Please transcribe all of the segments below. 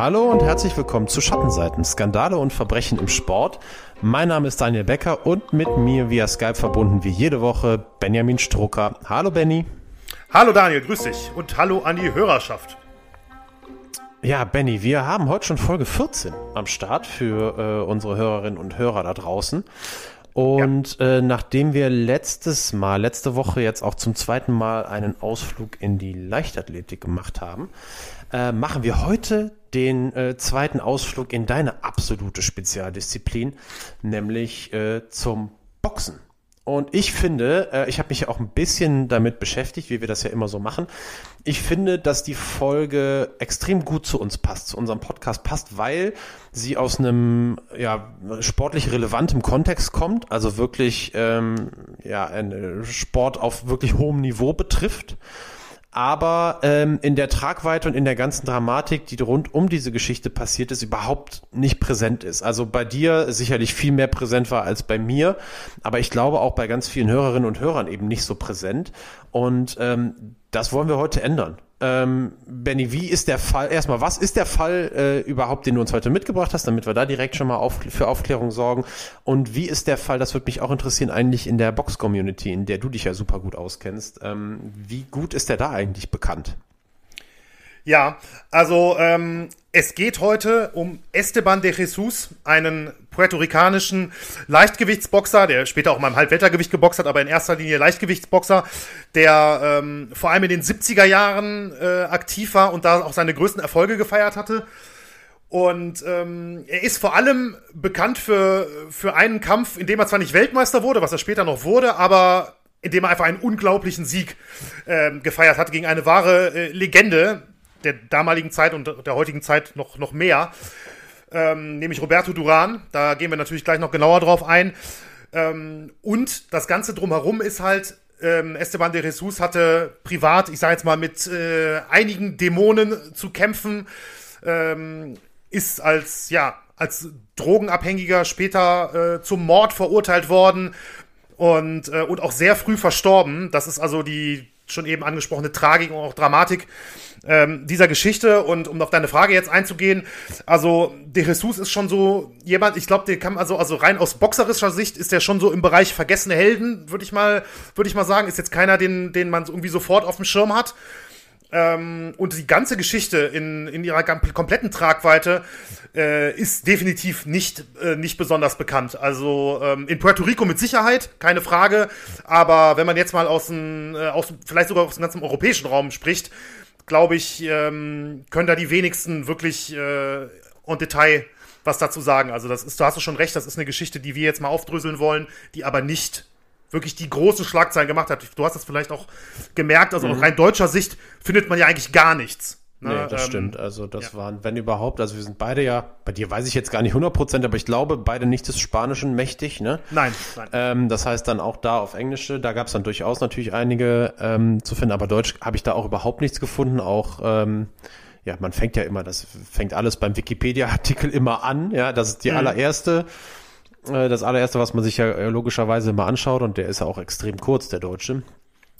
Hallo und herzlich willkommen zu Schattenseiten, Skandale und Verbrechen im Sport. Mein Name ist Daniel Becker und mit mir via Skype verbunden wie jede Woche Benjamin Strucker. Hallo Benny. Hallo Daniel, grüß dich und hallo an die Hörerschaft. Ja, Benny, wir haben heute schon Folge 14 am Start für äh, unsere Hörerinnen und Hörer da draußen. Und ja. äh, nachdem wir letztes Mal, letzte Woche jetzt auch zum zweiten Mal einen Ausflug in die Leichtathletik gemacht haben, äh, machen wir heute den äh, zweiten Ausflug in deine absolute Spezialdisziplin, nämlich äh, zum Boxen. Und ich finde, äh, ich habe mich ja auch ein bisschen damit beschäftigt, wie wir das ja immer so machen. Ich finde, dass die Folge extrem gut zu uns passt, zu unserem Podcast passt, weil sie aus einem ja, sportlich relevantem Kontext kommt, also wirklich ähm, ja, Sport auf wirklich hohem Niveau betrifft aber ähm, in der Tragweite und in der ganzen Dramatik, die rund um diese Geschichte passiert ist, überhaupt nicht präsent ist. Also bei dir sicherlich viel mehr präsent war als bei mir, aber ich glaube auch bei ganz vielen Hörerinnen und Hörern eben nicht so präsent. Und ähm, das wollen wir heute ändern. Ähm, Benny, wie ist der Fall? Erstmal, was ist der Fall äh, überhaupt, den du uns heute mitgebracht hast, damit wir da direkt schon mal auf, für Aufklärung sorgen? Und wie ist der Fall, das würde mich auch interessieren, eigentlich in der Box-Community, in der du dich ja super gut auskennst. Ähm, wie gut ist der da eigentlich bekannt? Ja, also ähm, es geht heute um Esteban de Jesus, einen puerto-ricanischen Leichtgewichtsboxer, der später auch mal im Halbwettergewicht geboxt hat, aber in erster Linie Leichtgewichtsboxer, der ähm, vor allem in den 70er Jahren äh, aktiv war und da auch seine größten Erfolge gefeiert hatte. Und ähm, er ist vor allem bekannt für, für einen Kampf, in dem er zwar nicht Weltmeister wurde, was er später noch wurde, aber in dem er einfach einen unglaublichen Sieg äh, gefeiert hat gegen eine wahre äh, Legende, der damaligen Zeit und der heutigen Zeit noch, noch mehr, ähm, nämlich Roberto Duran. Da gehen wir natürlich gleich noch genauer drauf ein. Ähm, und das Ganze drumherum ist halt, ähm, Esteban de Jesus hatte privat, ich sage jetzt mal, mit äh, einigen Dämonen zu kämpfen, ähm, ist als, ja, als Drogenabhängiger später äh, zum Mord verurteilt worden und, äh, und auch sehr früh verstorben. Das ist also die schon eben angesprochene Tragik und auch Dramatik ähm, dieser Geschichte. Und um auf deine Frage jetzt einzugehen, also De Jesus ist schon so jemand, ich glaube, der kann also, also rein aus boxerischer Sicht ist der schon so im Bereich vergessene Helden, würde ich mal, würde ich mal sagen, ist jetzt keiner, den, den man irgendwie sofort auf dem Schirm hat. Ähm, und die ganze Geschichte in, in ihrer kompletten Tragweite äh, ist definitiv nicht, äh, nicht besonders bekannt. Also ähm, in Puerto Rico mit Sicherheit, keine Frage. Aber wenn man jetzt mal aus dem, äh, aus, vielleicht sogar aus dem ganzen europäischen Raum spricht, glaube ich, ähm, können da die wenigsten wirklich äh, en Detail was dazu sagen. Also das ist, du hast schon recht, das ist eine Geschichte, die wir jetzt mal aufdröseln wollen, die aber nicht wirklich die großen Schlagzeilen gemacht hat. Du hast das vielleicht auch gemerkt, also mhm. aus rein deutscher Sicht findet man ja eigentlich gar nichts. Ne? Nee, das ähm, stimmt. Also das ja. waren, wenn überhaupt, also wir sind beide ja, bei dir weiß ich jetzt gar nicht 100 Prozent, aber ich glaube, beide nicht des Spanischen mächtig, ne? Nein, nein. Ähm, das heißt dann auch da auf Englische, da gab es dann durchaus natürlich einige ähm, zu finden, aber Deutsch habe ich da auch überhaupt nichts gefunden, auch ähm, ja, man fängt ja immer, das fängt alles beim Wikipedia-Artikel immer an, ja, das ist die mhm. allererste das allererste, was man sich ja äh, logischerweise immer anschaut, und der ist ja auch extrem kurz, der Deutsche.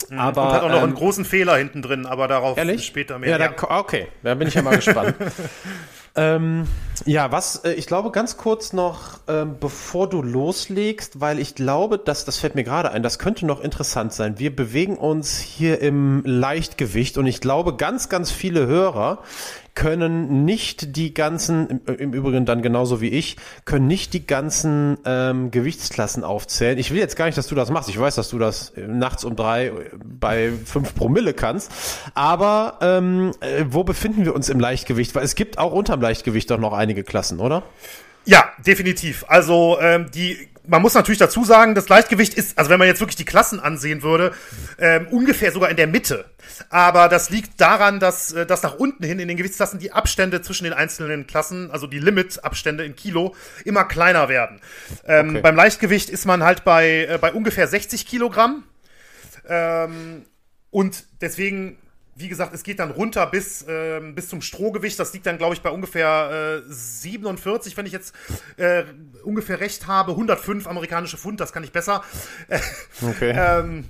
Mhm. Aber, und hat auch noch ähm, einen großen Fehler hinten drin, aber darauf ehrlich? später mehr. Ja, da, okay, da bin ich ja mal gespannt. ähm, ja, was, äh, ich glaube ganz kurz noch, ähm, bevor du loslegst, weil ich glaube, dass, das fällt mir gerade ein, das könnte noch interessant sein. Wir bewegen uns hier im Leichtgewicht und ich glaube, ganz, ganz viele Hörer können nicht die ganzen, im, Übrigen dann genauso wie ich, können nicht die ganzen ähm, Gewichtsklassen aufzählen. Ich will jetzt gar nicht, dass du das machst. Ich weiß, dass du das äh, nachts um drei äh, bei fünf Promille kannst. Aber ähm, äh, wo befinden wir uns im Leichtgewicht? Weil es gibt auch unterm Leichtgewicht doch noch einige Klassen, oder? Ja, definitiv. Also ähm, die man muss natürlich dazu sagen, das Leichtgewicht ist, also wenn man jetzt wirklich die Klassen ansehen würde, ähm, ungefähr sogar in der Mitte. Aber das liegt daran, dass, äh, dass nach unten hin in den Gewichtsklassen die Abstände zwischen den einzelnen Klassen, also die Limit-Abstände in Kilo, immer kleiner werden. Ähm, okay. Beim Leichtgewicht ist man halt bei, äh, bei ungefähr 60 Kilogramm. Ähm, und deswegen wie gesagt, es geht dann runter bis, äh, bis zum Strohgewicht. Das liegt dann, glaube ich, bei ungefähr äh, 47, wenn ich jetzt äh, ungefähr recht habe. 105 amerikanische Pfund, das kann ich besser. Okay. ähm,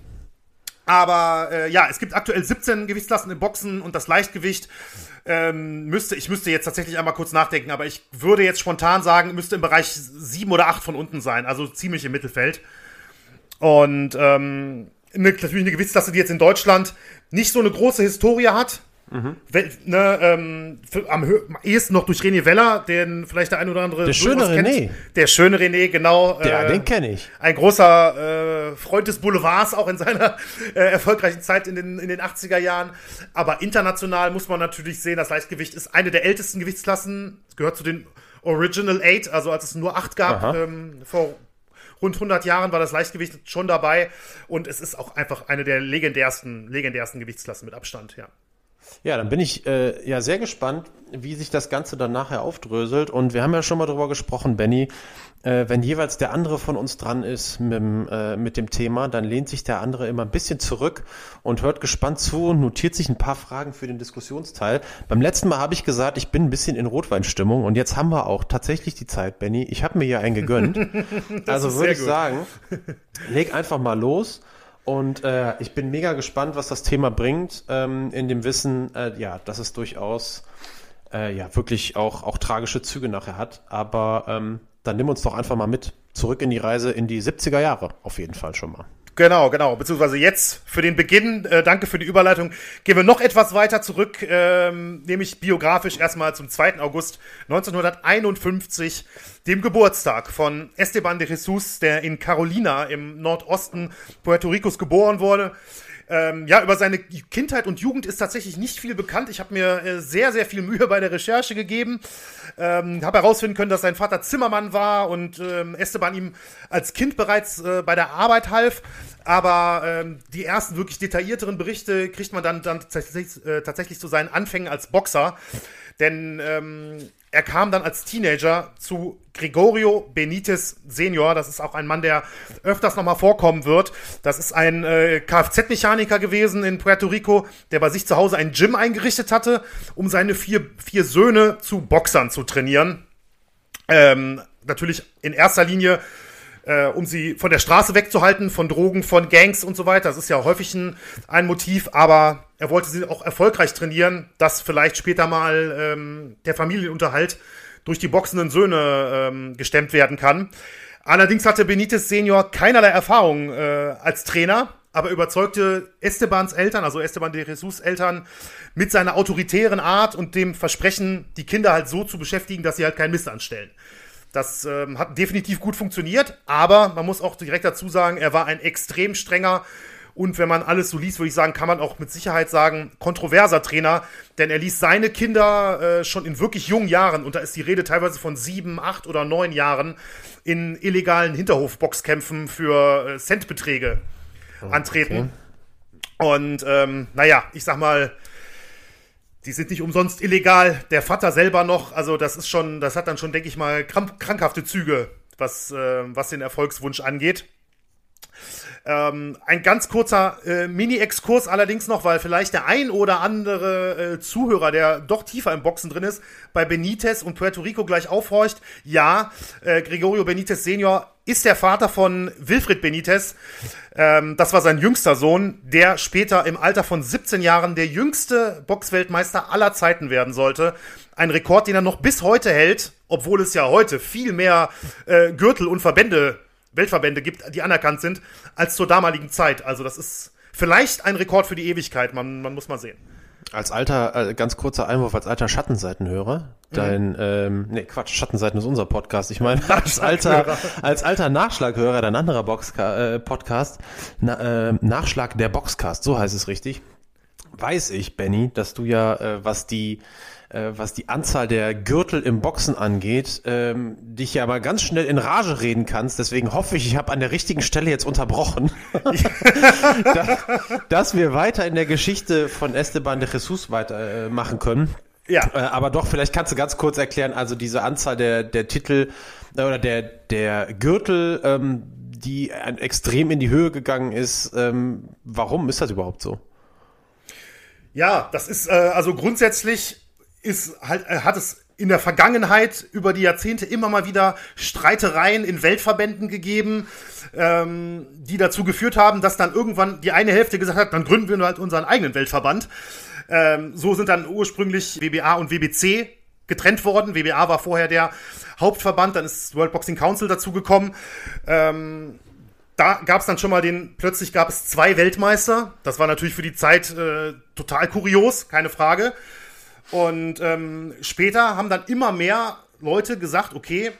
Aber äh, ja, es gibt aktuell 17 Gewichtsklassen im Boxen und das Leichtgewicht ähm, müsste, ich müsste jetzt tatsächlich einmal kurz nachdenken, aber ich würde jetzt spontan sagen, müsste im Bereich 7 oder 8 von unten sein, also ziemlich im Mittelfeld. Und ähm, natürlich eine Gewichtsklasse, die jetzt in Deutschland nicht so eine große Historie hat, Mhm. Ne, ähm, am, am ehesten noch durch René Weller, den vielleicht der ein oder andere der schöne René. Der schöne René, genau. Ja, äh, den kenne ich. Ein großer äh, Freund des Boulevards, auch in seiner äh, erfolgreichen Zeit in den, in den 80er Jahren. Aber international muss man natürlich sehen, das Leichtgewicht ist eine der ältesten Gewichtsklassen. Es gehört zu den Original Eight, also als es nur acht gab ähm, vor rund 100 Jahren war das Leichtgewicht schon dabei und es ist auch einfach eine der legendärsten, legendärsten Gewichtsklassen mit Abstand, ja. Ja, dann bin ich äh, ja sehr gespannt, wie sich das Ganze dann nachher aufdröselt. Und wir haben ja schon mal drüber gesprochen, Benny, äh, wenn jeweils der andere von uns dran ist mit, dem, äh, mit dem Thema, dann lehnt sich der andere immer ein bisschen zurück und hört gespannt zu und notiert sich ein paar Fragen für den Diskussionsteil. Beim letzten Mal habe ich gesagt, ich bin ein bisschen in Rotweinstimmung und jetzt haben wir auch tatsächlich die Zeit, Benny. Ich habe mir ja einen gegönnt. also würde ich gut. sagen, leg einfach mal los. Und äh, ich bin mega gespannt, was das Thema bringt, ähm, in dem Wissen, äh, ja, dass es durchaus äh, ja wirklich auch, auch tragische Züge nachher hat. Aber ähm, dann nimm uns doch einfach mal mit zurück in die Reise in die 70er Jahre, auf jeden Fall schon mal. Genau, genau. Beziehungsweise jetzt für den Beginn, äh, danke für die Überleitung, gehen wir noch etwas weiter zurück, ähm, nämlich biografisch erstmal zum 2. August 1951, dem Geburtstag von Esteban de Jesus, der in Carolina im Nordosten Puerto Ricos geboren wurde. Ähm, ja, über seine Kindheit und Jugend ist tatsächlich nicht viel bekannt. Ich habe mir äh, sehr, sehr viel Mühe bei der Recherche gegeben. Ähm, habe herausfinden können, dass sein Vater Zimmermann war und ähm, Esteban ihm als Kind bereits äh, bei der Arbeit half. Aber ähm, die ersten wirklich detaillierteren Berichte kriegt man dann, dann tatsächlich, äh, tatsächlich zu seinen Anfängen als Boxer. Denn ähm, er kam dann als Teenager zu Gregorio Benitez Senior. Das ist auch ein Mann, der öfters nochmal vorkommen wird. Das ist ein äh, Kfz-Mechaniker gewesen in Puerto Rico, der bei sich zu Hause ein Gym eingerichtet hatte, um seine vier, vier Söhne zu Boxern zu trainieren. Ähm, natürlich in erster Linie äh, um sie von der Straße wegzuhalten, von Drogen, von Gangs und so weiter. Das ist ja häufig ein, ein Motiv, aber er wollte sie auch erfolgreich trainieren, dass vielleicht später mal ähm, der Familienunterhalt durch die boxenden Söhne ähm, gestemmt werden kann. Allerdings hatte Benitez Senior keinerlei Erfahrung äh, als Trainer, aber überzeugte Estebans Eltern, also Esteban de Jesus Eltern, mit seiner autoritären Art und dem Versprechen, die Kinder halt so zu beschäftigen, dass sie halt keinen Mist anstellen. Das ähm, hat definitiv gut funktioniert, aber man muss auch direkt dazu sagen, er war ein extrem strenger und wenn man alles so liest, würde ich sagen, kann man auch mit Sicherheit sagen, kontroverser Trainer, denn er ließ seine Kinder äh, schon in wirklich jungen Jahren, und da ist die Rede teilweise von sieben, acht oder neun Jahren, in illegalen Hinterhofboxkämpfen für äh, Centbeträge oh, antreten. Okay. Und ähm, naja, ich sag mal, die sind nicht umsonst illegal. Der Vater selber noch, also das ist schon, das hat dann schon, denke ich mal, krankhafte Züge, was, äh, was den Erfolgswunsch angeht. Ähm, ein ganz kurzer äh, Mini-Exkurs allerdings noch, weil vielleicht der ein oder andere äh, Zuhörer, der doch tiefer im Boxen drin ist, bei Benitez und Puerto Rico gleich aufhorcht. Ja, äh, Gregorio Benitez Senior ist der Vater von Wilfried Benitez. Ähm, das war sein jüngster Sohn, der später im Alter von 17 Jahren der jüngste Boxweltmeister aller Zeiten werden sollte. Ein Rekord, den er noch bis heute hält, obwohl es ja heute viel mehr äh, Gürtel und Verbände Weltverbände gibt, die anerkannt sind, als zur damaligen Zeit. Also das ist vielleicht ein Rekord für die Ewigkeit, man, man muss mal sehen. Als alter, äh, ganz kurzer Einwurf, als alter Schattenseitenhörer, dein, mhm. ähm, nee, Quatsch, Schattenseiten ist unser Podcast. Ich meine, als alter, als alter Nachschlaghörer, dein anderer Boxka äh, Podcast, na, äh, Nachschlag der Boxcast, so heißt es richtig, weiß ich, Benny, dass du ja, äh, was die äh, was die Anzahl der Gürtel im Boxen angeht, ähm, dich ja mal ganz schnell in Rage reden kannst. Deswegen hoffe ich, ich habe an der richtigen Stelle jetzt unterbrochen, dass, dass wir weiter in der Geschichte von Esteban de Jesus weitermachen äh, können. Ja. Äh, aber doch, vielleicht kannst du ganz kurz erklären, also diese Anzahl der, der Titel äh, oder der, der Gürtel, ähm, die extrem in die Höhe gegangen ist. Ähm, warum ist das überhaupt so? Ja, das ist äh, also grundsätzlich ist halt, äh, hat es in der Vergangenheit über die Jahrzehnte immer mal wieder Streitereien in Weltverbänden gegeben, ähm, die dazu geführt haben, dass dann irgendwann die eine Hälfte gesagt hat, dann gründen wir halt unseren eigenen Weltverband. Ähm, so sind dann ursprünglich WBA und WBC getrennt worden. WBA war vorher der Hauptverband, dann ist World Boxing Council dazugekommen. Ähm, da gab es dann schon mal den, plötzlich gab es zwei Weltmeister. Das war natürlich für die Zeit äh, total kurios, keine Frage. Und ähm, später haben dann immer mehr Leute gesagt, okay,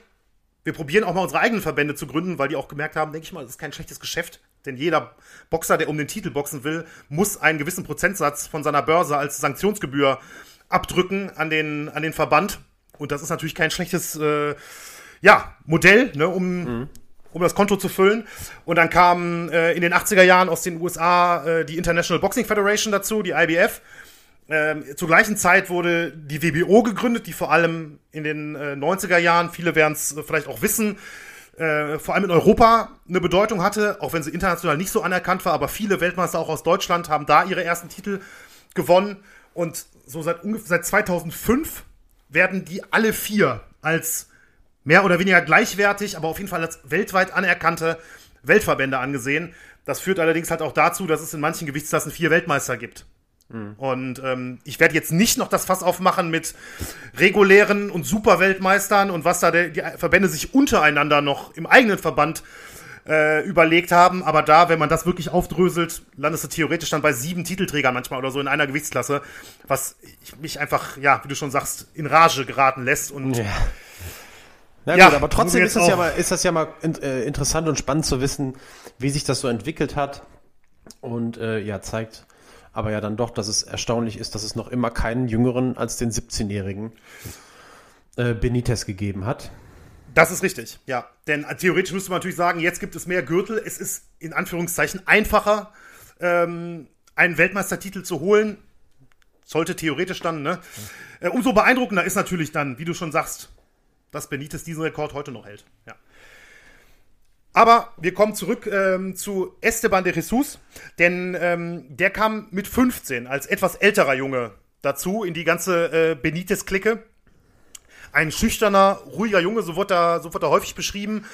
wir probieren auch mal unsere eigenen Verbände zu gründen, weil die auch gemerkt haben, denke ich mal, das ist kein schlechtes Geschäft. Denn jeder Boxer, der um den Titel boxen will, muss einen gewissen Prozentsatz von seiner Börse als Sanktionsgebühr abdrücken an den, an den Verband. Und das ist natürlich kein schlechtes äh, ja, Modell, ne, um, mhm. um das Konto zu füllen. Und dann kam äh, in den 80er Jahren aus den USA äh, die International Boxing Federation dazu, die IBF. Ähm, zur gleichen Zeit wurde die WBO gegründet, die vor allem in den äh, 90er Jahren, viele werden es vielleicht auch wissen, äh, vor allem in Europa eine Bedeutung hatte, auch wenn sie international nicht so anerkannt war, aber viele Weltmeister auch aus Deutschland haben da ihre ersten Titel gewonnen. Und so seit, seit 2005 werden die alle vier als mehr oder weniger gleichwertig, aber auf jeden Fall als weltweit anerkannte Weltverbände angesehen. Das führt allerdings halt auch dazu, dass es in manchen Gewichtsklassen vier Weltmeister gibt. Mhm. Und ähm, ich werde jetzt nicht noch das Fass aufmachen mit regulären und Superweltmeistern und was da der, die Verbände sich untereinander noch im eigenen Verband äh, überlegt haben. Aber da, wenn man das wirklich aufdröselt, landest du theoretisch dann bei sieben Titelträgern manchmal oder so in einer Gewichtsklasse, was mich einfach, ja, wie du schon sagst, in Rage geraten lässt. Und ja. Na ja, gut, aber trotzdem ist das, ja mal, ist das ja mal in, äh, interessant und spannend zu wissen, wie sich das so entwickelt hat. Und äh, ja, zeigt aber ja dann doch, dass es erstaunlich ist, dass es noch immer keinen jüngeren als den 17-jährigen äh, Benitez gegeben hat. Das ist richtig, ja. Denn äh, theoretisch müsste man natürlich sagen, jetzt gibt es mehr Gürtel. Es ist in Anführungszeichen einfacher, ähm, einen Weltmeistertitel zu holen. Sollte theoretisch dann, ne? Äh, umso beeindruckender ist natürlich dann, wie du schon sagst, dass Benitez diesen Rekord heute noch hält. Ja. Aber wir kommen zurück ähm, zu Esteban de Jesus, denn ähm, der kam mit 15 als etwas älterer Junge dazu in die ganze äh, Benitez-Clique ein schüchterner, ruhiger Junge, so wird er, so wird er häufig beschrieben,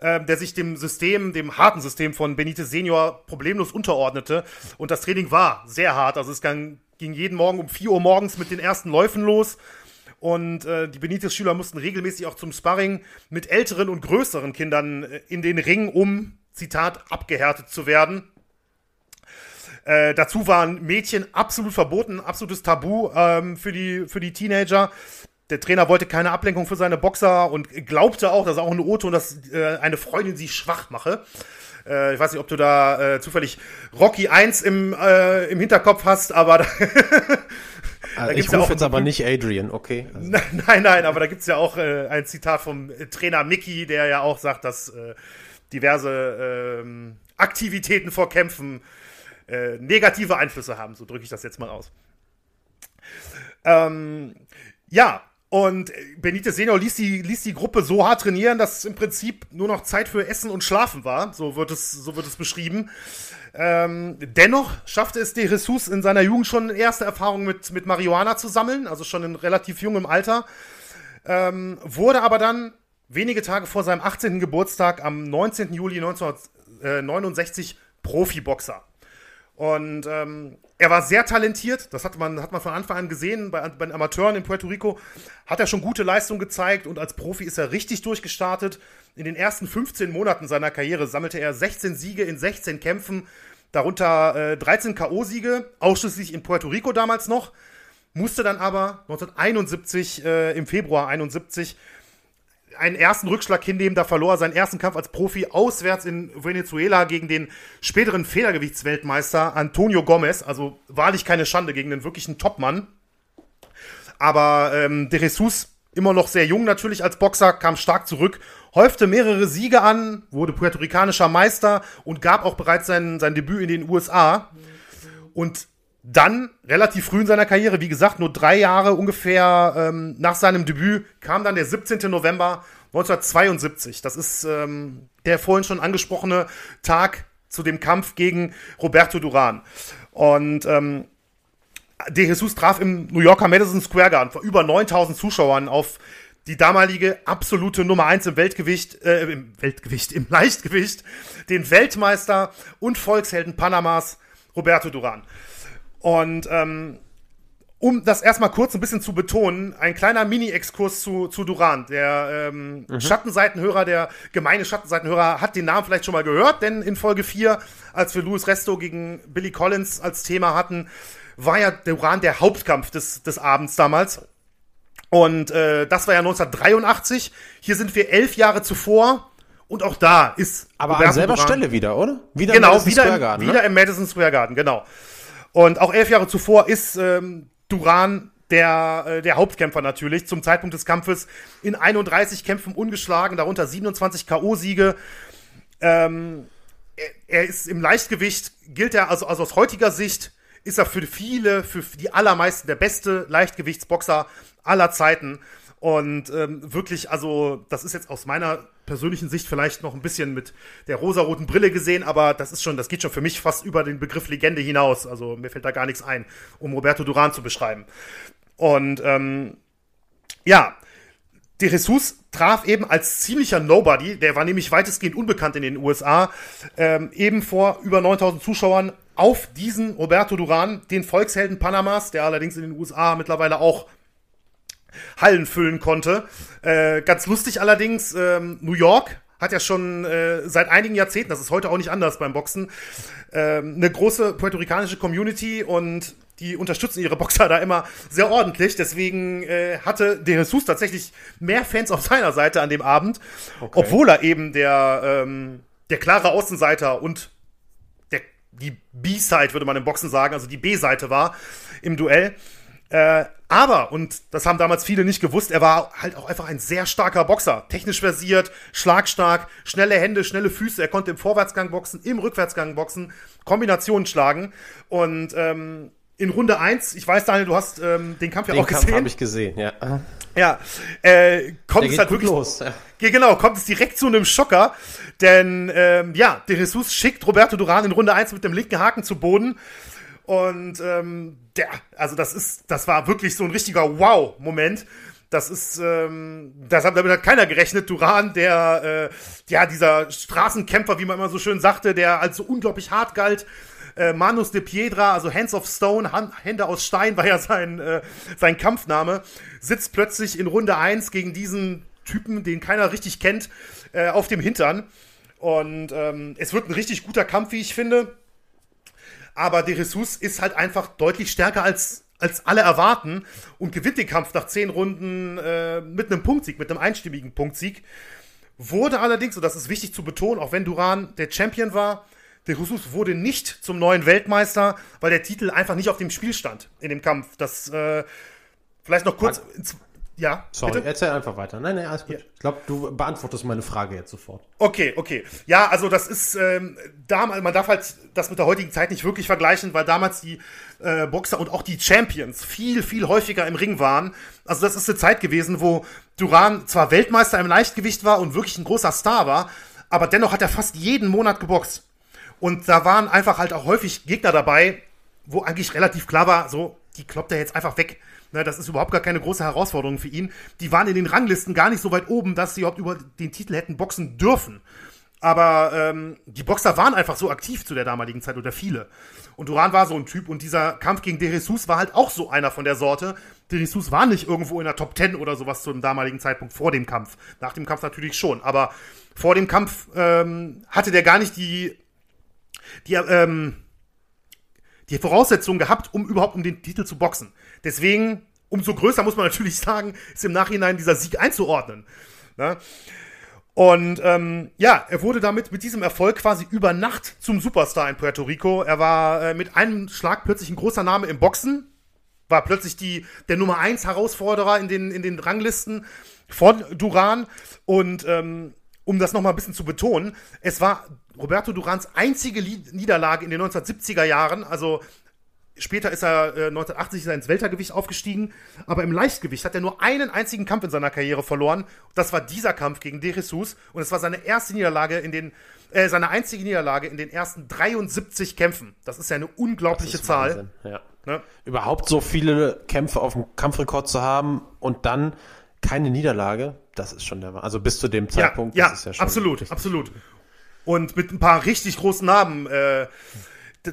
äh, der sich dem System, dem harten System von Benitez Senior problemlos unterordnete. Und das Training war sehr hart. Also es ging, ging jeden Morgen um 4 Uhr morgens mit den ersten Läufen los. Und äh, die Benitez-Schüler mussten regelmäßig auch zum Sparring mit älteren und größeren Kindern äh, in den Ring, um, Zitat, abgehärtet zu werden. Äh, dazu waren Mädchen absolut verboten, absolutes Tabu ähm, für, die, für die Teenager der Trainer wollte keine Ablenkung für seine Boxer und glaubte auch, dass auch eine O-Ton, dass äh, eine Freundin sie schwach mache. Äh, ich weiß nicht, ob du da äh, zufällig Rocky 1 im, äh, im Hinterkopf hast, aber da ich rufe ja jetzt aber nicht Adrian, okay. Also. Nein, nein, aber da gibt's ja auch äh, ein Zitat vom Trainer Mickey, der ja auch sagt, dass äh, diverse äh, Aktivitäten vor Kämpfen äh, negative Einflüsse haben. So drücke ich das jetzt mal aus. Ähm, ja, und Benitez Senior ließ die, ließ die Gruppe so hart trainieren, dass im Prinzip nur noch Zeit für Essen und Schlafen war. So wird es, so wird es beschrieben. Ähm, dennoch schaffte es De Jesus in seiner Jugend schon erste Erfahrungen mit, mit Marihuana zu sammeln, also schon in relativ jungem Alter. Ähm, wurde aber dann wenige Tage vor seinem 18. Geburtstag am 19. Juli 1969 Profiboxer. Und ähm, er war sehr talentiert, das hat man, hat man von Anfang an gesehen, bei, bei den Amateuren in Puerto Rico hat er schon gute Leistung gezeigt und als Profi ist er richtig durchgestartet. In den ersten 15 Monaten seiner Karriere sammelte er 16 Siege in 16 Kämpfen, darunter äh, 13 K.O.-Siege, ausschließlich in Puerto Rico damals noch, musste dann aber 1971, äh, im Februar 71, einen ersten Rückschlag hinnehmen. Da verlor er seinen ersten Kampf als Profi auswärts in Venezuela gegen den späteren Federgewichtsweltmeister Antonio Gomez. Also wahrlich keine Schande gegen den wirklichen Topmann. Aber ähm, De Jesus, immer noch sehr jung natürlich als Boxer, kam stark zurück, häufte mehrere Siege an, wurde puerto-ricanischer Meister und gab auch bereits sein, sein Debüt in den USA. Und dann, relativ früh in seiner Karriere, wie gesagt, nur drei Jahre ungefähr ähm, nach seinem Debüt, kam dann der 17. November 1972. Das ist ähm, der vorhin schon angesprochene Tag zu dem Kampf gegen Roberto Duran. Und ähm, De Jesus traf im New Yorker Madison Square Garden vor über 9000 Zuschauern auf die damalige absolute Nummer 1 im Weltgewicht, äh, im Weltgewicht, im Leichtgewicht, den Weltmeister und Volkshelden Panamas, Roberto Duran. Und ähm, um das erstmal kurz ein bisschen zu betonen, ein kleiner Mini-Exkurs zu, zu Duran. Der ähm, mhm. Schattenseitenhörer, der gemeine Schattenseitenhörer hat den Namen vielleicht schon mal gehört, denn in Folge 4, als wir Louis Resto gegen Billy Collins als Thema hatten, war ja Duran der Hauptkampf des, des Abends damals. Und äh, das war ja 1983. Hier sind wir elf Jahre zuvor. Und auch da ist. Aber an selber Duran, Stelle wieder, oder? Wieder genau, im Madison wieder, Square Garden, im, ne? wieder im Madison Square Garden, genau. Und auch elf Jahre zuvor ist ähm, Duran der, äh, der Hauptkämpfer natürlich, zum Zeitpunkt des Kampfes in 31 Kämpfen ungeschlagen, darunter 27 K.O.-Siege. Ähm, er, er, ist im Leichtgewicht, gilt er also, also aus heutiger Sicht, ist er für viele, für die allermeisten der beste Leichtgewichtsboxer aller Zeiten. Und ähm, wirklich, also, das ist jetzt aus meiner persönlichen Sicht vielleicht noch ein bisschen mit der rosaroten Brille gesehen, aber das ist schon, das geht schon für mich fast über den Begriff Legende hinaus. Also mir fällt da gar nichts ein, um Roberto Duran zu beschreiben. Und ähm, ja, De Jesus traf eben als ziemlicher Nobody, der war nämlich weitestgehend unbekannt in den USA, ähm, eben vor über 9000 Zuschauern auf diesen Roberto Duran, den Volkshelden Panamas, der allerdings in den USA mittlerweile auch Hallen füllen konnte. Äh, ganz lustig allerdings, ähm, New York hat ja schon äh, seit einigen Jahrzehnten, das ist heute auch nicht anders beim Boxen, äh, eine große puerto-ricanische Community und die unterstützen ihre Boxer da immer sehr ordentlich. Deswegen äh, hatte De Jesus tatsächlich mehr Fans auf seiner Seite an dem Abend, okay. obwohl er eben der, ähm, der klare Außenseiter und der, die B-Side, würde man im Boxen sagen, also die B-Seite war im Duell. Äh, aber, und das haben damals viele nicht gewusst, er war halt auch einfach ein sehr starker Boxer. Technisch versiert, schlagstark, schnelle Hände, schnelle Füße. Er konnte im Vorwärtsgang boxen, im Rückwärtsgang boxen, Kombinationen schlagen. Und ähm, in Runde 1, ich weiß, Daniel, du hast ähm, den Kampf ja den auch Kampf gesehen. Den habe ich gesehen, ja. Ja, äh, kommt Der es halt wirklich los. Ja. Genau, kommt es direkt zu einem Schocker, denn ähm, ja, De Jesus schickt Roberto Duran in Runde 1 mit dem linken Haken zu Boden und ähm, der, also das ist, das war wirklich so ein richtiger Wow-Moment. Das ist, ähm, das hat, damit hat keiner gerechnet. Duran, der, äh, ja, dieser Straßenkämpfer, wie man immer so schön sagte, der als so unglaublich hart galt. Äh, Manus de Piedra, also Hands of Stone, Hand, Hände aus Stein war ja sein, äh, sein Kampfname, sitzt plötzlich in Runde 1 gegen diesen Typen, den keiner richtig kennt, äh, auf dem Hintern. Und ähm, es wird ein richtig guter Kampf, wie ich finde. Aber De Jesus ist halt einfach deutlich stärker als, als alle erwarten und gewinnt den Kampf nach zehn Runden äh, mit einem Punktsieg, mit einem einstimmigen Punktsieg. Wurde allerdings, und das ist wichtig zu betonen, auch wenn Duran der Champion war, De Jesus wurde nicht zum neuen Weltmeister, weil der Titel einfach nicht auf dem Spiel stand in dem Kampf. Das äh, vielleicht noch kurz. Ja. Sorry, bitte? erzähl einfach weiter. Nein, nein, alles gut. Ja. Ich glaube, du beantwortest meine Frage jetzt sofort. Okay, okay. Ja, also das ist, ähm, damals, man darf halt das mit der heutigen Zeit nicht wirklich vergleichen, weil damals die äh, Boxer und auch die Champions viel, viel häufiger im Ring waren. Also das ist eine Zeit gewesen, wo Duran zwar Weltmeister im Leichtgewicht war und wirklich ein großer Star war, aber dennoch hat er fast jeden Monat geboxt. Und da waren einfach halt auch häufig Gegner dabei, wo eigentlich relativ klar war, so, die kloppt er jetzt einfach weg. Ne, das ist überhaupt gar keine große Herausforderung für ihn. Die waren in den Ranglisten gar nicht so weit oben, dass sie überhaupt über den Titel hätten boxen dürfen. Aber ähm, die Boxer waren einfach so aktiv zu der damaligen Zeit oder viele. Und Duran war so ein Typ und dieser Kampf gegen De Jesus war halt auch so einer von der Sorte. De Jesus war nicht irgendwo in der Top 10 oder sowas zu dem damaligen Zeitpunkt vor dem Kampf. Nach dem Kampf natürlich schon. Aber vor dem Kampf ähm, hatte der gar nicht die, die, ähm, die Voraussetzungen gehabt, um überhaupt um den Titel zu boxen. Deswegen, umso größer muss man natürlich sagen, ist im Nachhinein dieser Sieg einzuordnen. Ne? Und ähm, ja, er wurde damit mit diesem Erfolg quasi über Nacht zum Superstar in Puerto Rico. Er war äh, mit einem Schlag plötzlich ein großer Name im Boxen, war plötzlich die, der Nummer 1 Herausforderer in den, in den Ranglisten von Duran. Und ähm, um das nochmal ein bisschen zu betonen, es war Roberto Durans einzige Niederlage in den 1970er Jahren. Also Später ist er äh, 1980 ist er ins Weltergewicht aufgestiegen, aber im Leichtgewicht hat er nur einen einzigen Kampf in seiner Karriere verloren. Das war dieser Kampf gegen De Jesus und es war seine erste Niederlage in den äh, seine einzige Niederlage in den ersten 73 Kämpfen. Das ist ja eine unglaubliche Zahl. Ja. Ne? Überhaupt so viele Kämpfe auf dem Kampfrekord zu haben und dann keine Niederlage, das ist schon der Also bis zu dem Zeitpunkt, ja, ja, ja absolut, absolut. Und mit ein paar richtig großen Namen äh,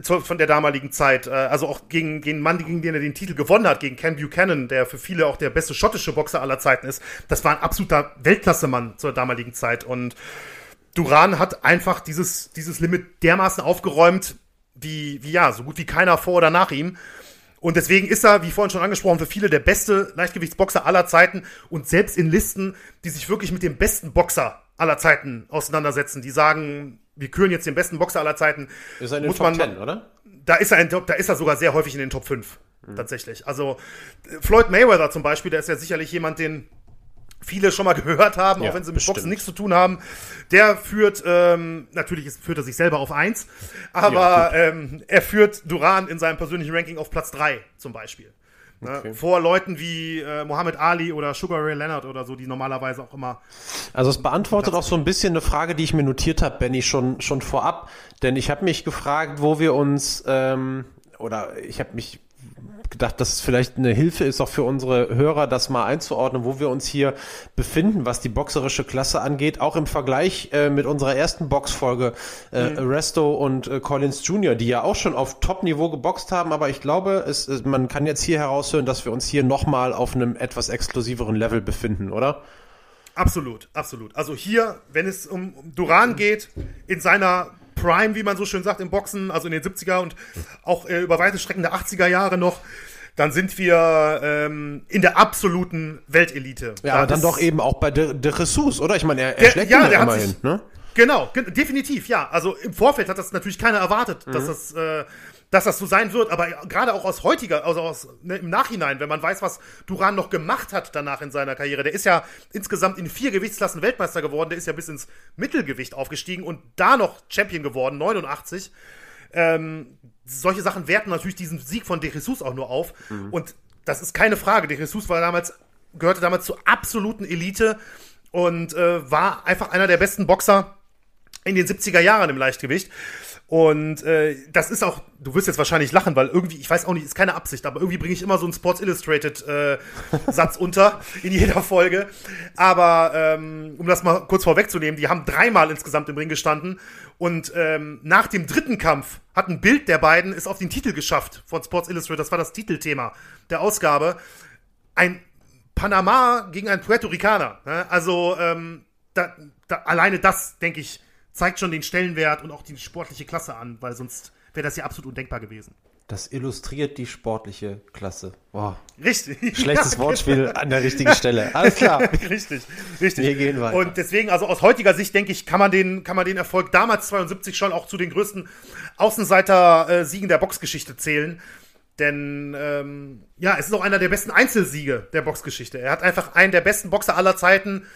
von der damaligen Zeit. Äh, also auch gegen, gegen einen Mann, gegen den er den Titel gewonnen hat, gegen Ken Buchanan, der für viele auch der beste schottische Boxer aller Zeiten ist. Das war ein absoluter Weltklasse-Mann zur damaligen Zeit. Und Duran hat einfach dieses, dieses Limit dermaßen aufgeräumt, wie, wie ja, so gut wie keiner vor oder nach ihm. Und deswegen ist er, wie vorhin schon angesprochen, für viele der beste Leichtgewichtsboxer aller Zeiten. Und selbst in Listen, die sich wirklich mit dem besten Boxer aller Zeiten auseinandersetzen, die sagen, wir küren jetzt den besten Boxer aller Zeiten. Ist er in den muss Top man, 10, oder? Da ist er, in, da ist er sogar sehr häufig in den Top 5. Mhm. Tatsächlich. Also Floyd Mayweather zum Beispiel, der ist ja sicherlich jemand, den viele schon mal gehört haben, ja, auch wenn sie mit bestimmt. Boxen nichts zu tun haben. Der führt, ähm, natürlich ist, führt er sich selber auf eins, aber ja, ähm, er führt Duran in seinem persönlichen Ranking auf Platz drei zum Beispiel. Ne? Okay. Vor Leuten wie äh, Muhammad Ali oder Sugar Ray Leonard oder so, die normalerweise auch immer. Also es beantwortet auch so ein bisschen eine Frage, die ich mir notiert habe, Benny, schon, schon vorab. Denn ich habe mich gefragt, wo wir uns, ähm, oder ich habe mich gedacht, dass es vielleicht eine Hilfe ist, auch für unsere Hörer, das mal einzuordnen, wo wir uns hier befinden, was die boxerische Klasse angeht. Auch im Vergleich äh, mit unserer ersten Boxfolge, äh, mhm. Resto und äh, Collins Jr., die ja auch schon auf Top-Niveau geboxt haben. Aber ich glaube, es, man kann jetzt hier heraushören, dass wir uns hier nochmal auf einem etwas exklusiveren Level befinden, oder? Absolut, absolut. Also hier, wenn es um Duran geht, in seiner Prime, wie man so schön sagt, im Boxen, also in den 70er und auch äh, über weite Strecken der 80er Jahre noch, dann sind wir ähm, in der absoluten Weltelite. Ja, aber dann doch eben auch bei De, De Jesus, oder? Ich meine, er, er der, schlägt ja, ihn immerhin, sich, ne? Genau, definitiv, ja. Also im Vorfeld hat das natürlich keiner erwartet, mhm. dass das äh, dass das so sein wird, aber gerade auch aus heutiger, also aus, ne, im Nachhinein, wenn man weiß, was Duran noch gemacht hat danach in seiner Karriere, der ist ja insgesamt in vier Gewichtsklassen Weltmeister geworden, der ist ja bis ins Mittelgewicht aufgestiegen und da noch Champion geworden, 89. Ähm, solche Sachen werten natürlich diesen Sieg von De Jesus auch nur auf mhm. und das ist keine Frage. De Jesus war damals, gehörte damals zur absoluten Elite und äh, war einfach einer der besten Boxer in den 70er Jahren im Leichtgewicht. Und äh, das ist auch, du wirst jetzt wahrscheinlich lachen, weil irgendwie, ich weiß auch nicht, ist keine Absicht, aber irgendwie bringe ich immer so einen Sports Illustrated äh, Satz unter in jeder Folge. Aber ähm, um das mal kurz vorwegzunehmen, die haben dreimal insgesamt im Ring gestanden und ähm, nach dem dritten Kampf hat ein Bild der beiden es auf den Titel geschafft von Sports Illustrated. Das war das Titelthema der Ausgabe. Ein Panama gegen ein Puerto Ricaner. Ne? Also ähm, da, da, alleine das, denke ich, zeigt schon den Stellenwert und auch die sportliche Klasse an, weil sonst wäre das ja absolut undenkbar gewesen. Das illustriert die sportliche Klasse. Wow. Richtig. Schlechtes ja, Wortspiel an der richtigen Stelle. Alles klar. richtig, richtig. Wir gehen weiter. Und deswegen, also aus heutiger Sicht, denke ich, kann man den, kann man den Erfolg damals 72 schon auch zu den größten Außenseiter-Siegen der Boxgeschichte zählen. Denn ähm, ja, es ist auch einer der besten Einzelsiege der Boxgeschichte. Er hat einfach einen der besten Boxer aller Zeiten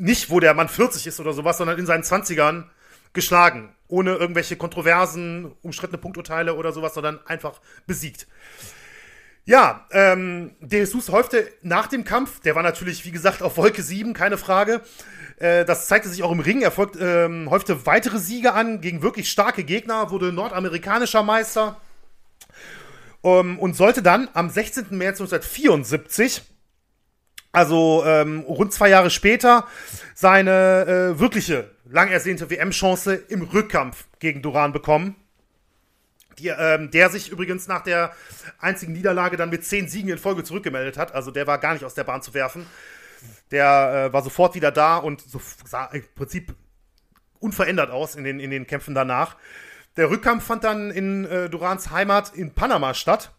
nicht, wo der Mann 40 ist oder sowas, sondern in seinen 20ern geschlagen. Ohne irgendwelche Kontroversen, umstrittene Punkturteile oder sowas, sondern einfach besiegt. Ja, ähm, De Jesus häufte nach dem Kampf, der war natürlich, wie gesagt, auf Wolke 7, keine Frage. Äh, das zeigte sich auch im Ring. Er folgt, ähm, häufte weitere Siege an gegen wirklich starke Gegner, wurde nordamerikanischer Meister um, und sollte dann am 16. März 1974 also ähm, rund zwei Jahre später seine äh, wirkliche lang ersehnte WM-Chance im Rückkampf gegen Duran bekommen. Die, ähm, der sich übrigens nach der einzigen Niederlage dann mit zehn Siegen in Folge zurückgemeldet hat. Also der war gar nicht aus der Bahn zu werfen. Der äh, war sofort wieder da und so, sah im Prinzip unverändert aus in den, in den Kämpfen danach. Der Rückkampf fand dann in äh, Durans Heimat in Panama statt.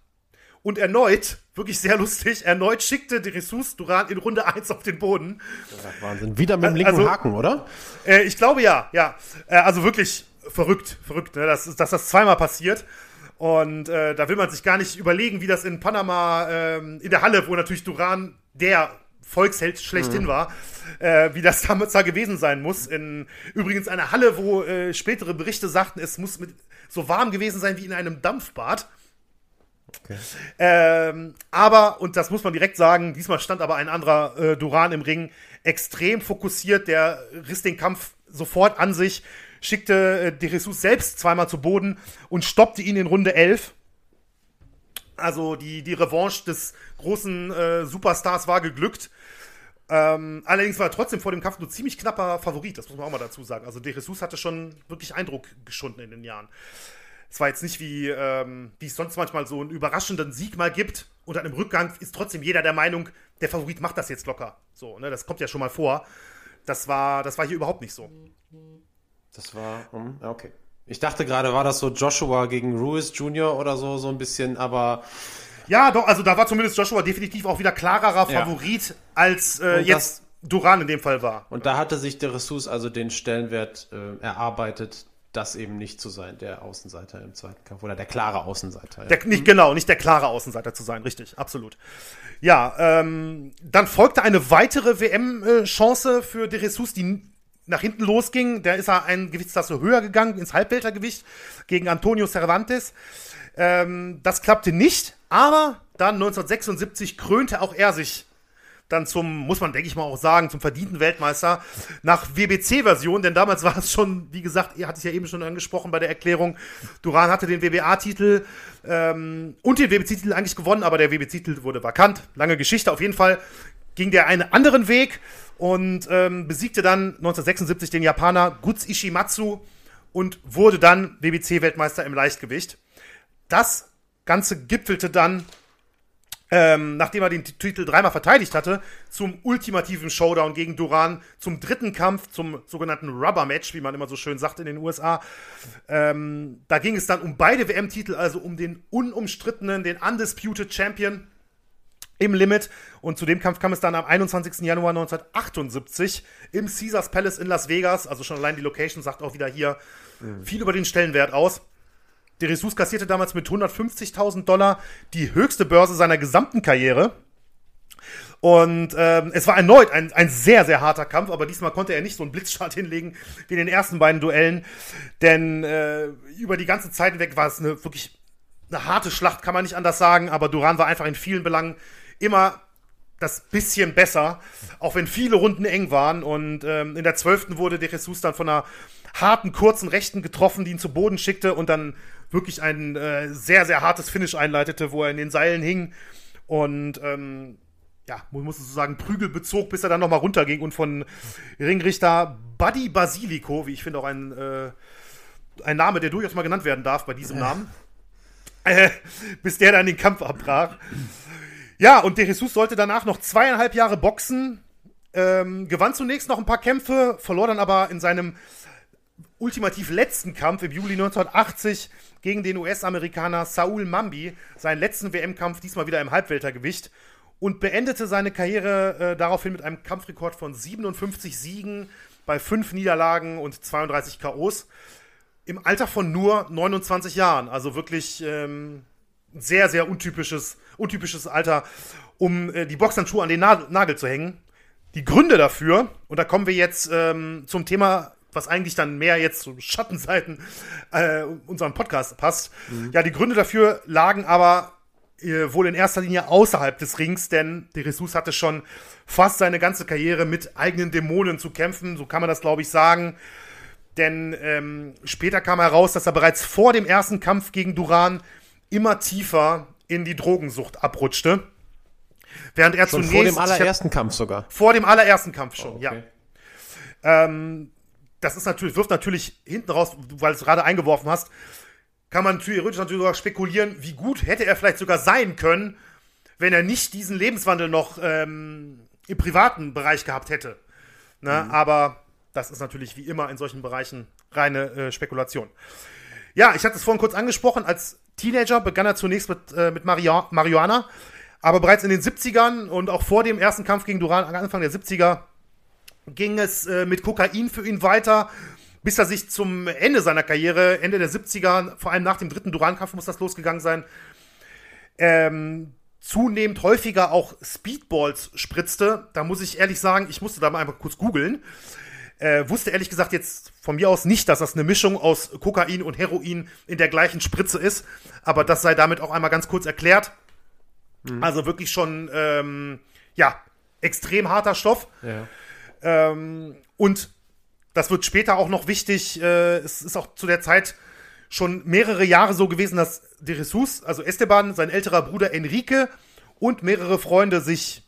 Und erneut, wirklich sehr lustig, erneut schickte de Jesus Duran in Runde 1 auf den Boden. Wahnsinn. Wieder mit dem linken also, Haken, oder? Äh, ich glaube ja, ja. Äh, also wirklich verrückt, verrückt, ne? dass, dass das zweimal passiert. Und äh, da will man sich gar nicht überlegen, wie das in Panama, ähm, in der Halle, wo natürlich Duran der Volksheld schlechthin mhm. war, äh, wie das damals da gewesen sein muss. In übrigens einer Halle, wo äh, spätere Berichte sagten, es muss mit so warm gewesen sein wie in einem Dampfbad. Okay. Ähm, aber, und das muss man direkt sagen, diesmal stand aber ein anderer äh, Duran im Ring, extrem fokussiert, der riss den Kampf sofort an sich, schickte äh, De Jesus selbst zweimal zu Boden und stoppte ihn in Runde 11. Also die, die Revanche des großen äh, Superstars war geglückt. Ähm, allerdings war er trotzdem vor dem Kampf nur ziemlich knapper Favorit, das muss man auch mal dazu sagen. Also De Jesus hatte schon wirklich Eindruck geschunden in den Jahren. Es war jetzt nicht wie, ähm, wie es sonst manchmal so einen überraschenden Sieg mal gibt und dann im Rückgang ist trotzdem jeder der Meinung, der Favorit macht das jetzt locker. So, ne, das kommt ja schon mal vor. Das war, das war hier überhaupt nicht so. Das war, hm, okay. Ich dachte gerade, war das so Joshua gegen Ruiz Jr. oder so, so ein bisschen, aber. Ja, doch, also da war zumindest Joshua definitiv auch wieder klarerer Favorit, ja. als äh, jetzt Duran in dem Fall war. Und da hatte sich der Ressus also den Stellenwert äh, erarbeitet, das eben nicht zu sein, der Außenseiter im zweiten Kampf oder der klare Außenseiter. Ja. Der, nicht, genau, nicht der klare Außenseiter zu sein, richtig, absolut. Ja, ähm, dann folgte eine weitere WM-Chance für De Jesus, die nach hinten losging. Da ist er ein Gewichtsklasse höher gegangen, ins Halbweltergewicht, gegen Antonio Cervantes. Ähm, das klappte nicht, aber dann 1976 krönte auch er sich dann zum, muss man denke ich mal auch sagen, zum verdienten Weltmeister nach WBC-Version, denn damals war es schon, wie gesagt, ihr hattet es ja eben schon angesprochen bei der Erklärung, Duran hatte den WBA-Titel ähm, und den WBC-Titel eigentlich gewonnen, aber der WBC-Titel wurde vakant. Lange Geschichte, auf jeden Fall ging der einen anderen Weg und ähm, besiegte dann 1976 den Japaner Guts Ishimatsu und wurde dann WBC-Weltmeister im Leichtgewicht. Das Ganze gipfelte dann ähm, nachdem er den Titel dreimal verteidigt hatte, zum ultimativen Showdown gegen Duran, zum dritten Kampf, zum sogenannten Rubber Match, wie man immer so schön sagt in den USA. Ähm, da ging es dann um beide WM-Titel, also um den unumstrittenen, den Undisputed Champion im Limit. Und zu dem Kampf kam es dann am 21. Januar 1978 im Caesars Palace in Las Vegas. Also schon allein die Location sagt auch wieder hier mhm. viel über den Stellenwert aus. De Jesus kassierte damals mit 150.000 Dollar die höchste Börse seiner gesamten Karriere. Und ähm, es war erneut ein, ein sehr, sehr harter Kampf, aber diesmal konnte er nicht so einen Blitzstart hinlegen wie in den ersten beiden Duellen. Denn äh, über die ganze Zeit hinweg war es eine wirklich eine harte Schlacht, kann man nicht anders sagen, aber Duran war einfach in vielen Belangen immer das bisschen besser, auch wenn viele Runden eng waren. Und ähm, in der zwölften wurde De Jesus dann von einer harten, kurzen Rechten getroffen, die ihn zu Boden schickte und dann wirklich ein äh, sehr, sehr hartes Finish einleitete, wo er in den Seilen hing und ähm, ja, man muss so sagen, Prügel bezog, bis er dann nochmal runterging und von Ringrichter Buddy Basilico, wie ich finde auch ein, äh, ein Name, der durchaus mal genannt werden darf bei diesem Namen, äh, bis der dann den Kampf abbrach. Ja, und De Jesus sollte danach noch zweieinhalb Jahre boxen, ähm, gewann zunächst noch ein paar Kämpfe, verlor dann aber in seinem ultimativ letzten Kampf im Juli 1980 gegen den US-Amerikaner Saul Mambi, seinen letzten WM-Kampf, diesmal wieder im Halbweltergewicht, und beendete seine Karriere äh, daraufhin mit einem Kampfrekord von 57 Siegen bei 5 Niederlagen und 32 K.O.s im Alter von nur 29 Jahren. Also wirklich ähm, sehr, sehr untypisches, untypisches Alter, um äh, die Boxhandschuhe an den Na Nagel zu hängen. Die Gründe dafür, und da kommen wir jetzt ähm, zum Thema was eigentlich dann mehr jetzt zu Schattenseiten äh, unserem Podcast passt. Mhm. Ja, die Gründe dafür lagen aber äh, wohl in erster Linie außerhalb des Rings, denn De Jesus hatte schon fast seine ganze Karriere mit eigenen Dämonen zu kämpfen, so kann man das glaube ich sagen. Denn ähm, später kam heraus, dass er bereits vor dem ersten Kampf gegen Duran immer tiefer in die Drogensucht abrutschte. Während er schon zunächst. Vor dem allerersten hab, Kampf sogar. Vor dem allerersten Kampf schon, oh, okay. ja. Ähm, das ist natürlich, wirft natürlich hinten raus, weil du es gerade eingeworfen hast, kann man theoretisch natürlich sogar spekulieren, wie gut hätte er vielleicht sogar sein können, wenn er nicht diesen Lebenswandel noch ähm, im privaten Bereich gehabt hätte. Ne? Mhm. Aber das ist natürlich wie immer in solchen Bereichen reine äh, Spekulation. Ja, ich hatte es vorhin kurz angesprochen, als Teenager begann er zunächst mit, äh, mit Marihuana, aber bereits in den 70ern und auch vor dem ersten Kampf gegen Duran, Anfang der 70er, ging es äh, mit Kokain für ihn weiter, bis er sich zum Ende seiner Karriere, Ende der 70er, vor allem nach dem dritten Duran-Kampf muss das losgegangen sein, ähm, zunehmend häufiger auch Speedballs spritzte. Da muss ich ehrlich sagen, ich musste da mal einfach kurz googeln. Äh, wusste ehrlich gesagt jetzt von mir aus nicht, dass das eine Mischung aus Kokain und Heroin in der gleichen Spritze ist. Aber das sei damit auch einmal ganz kurz erklärt. Mhm. Also wirklich schon, ähm, ja, extrem harter Stoff. Ja. Ähm, und das wird später auch noch wichtig. Äh, es ist auch zu der Zeit schon mehrere Jahre so gewesen, dass de Jesus, also Esteban, sein älterer Bruder Enrique und mehrere Freunde sich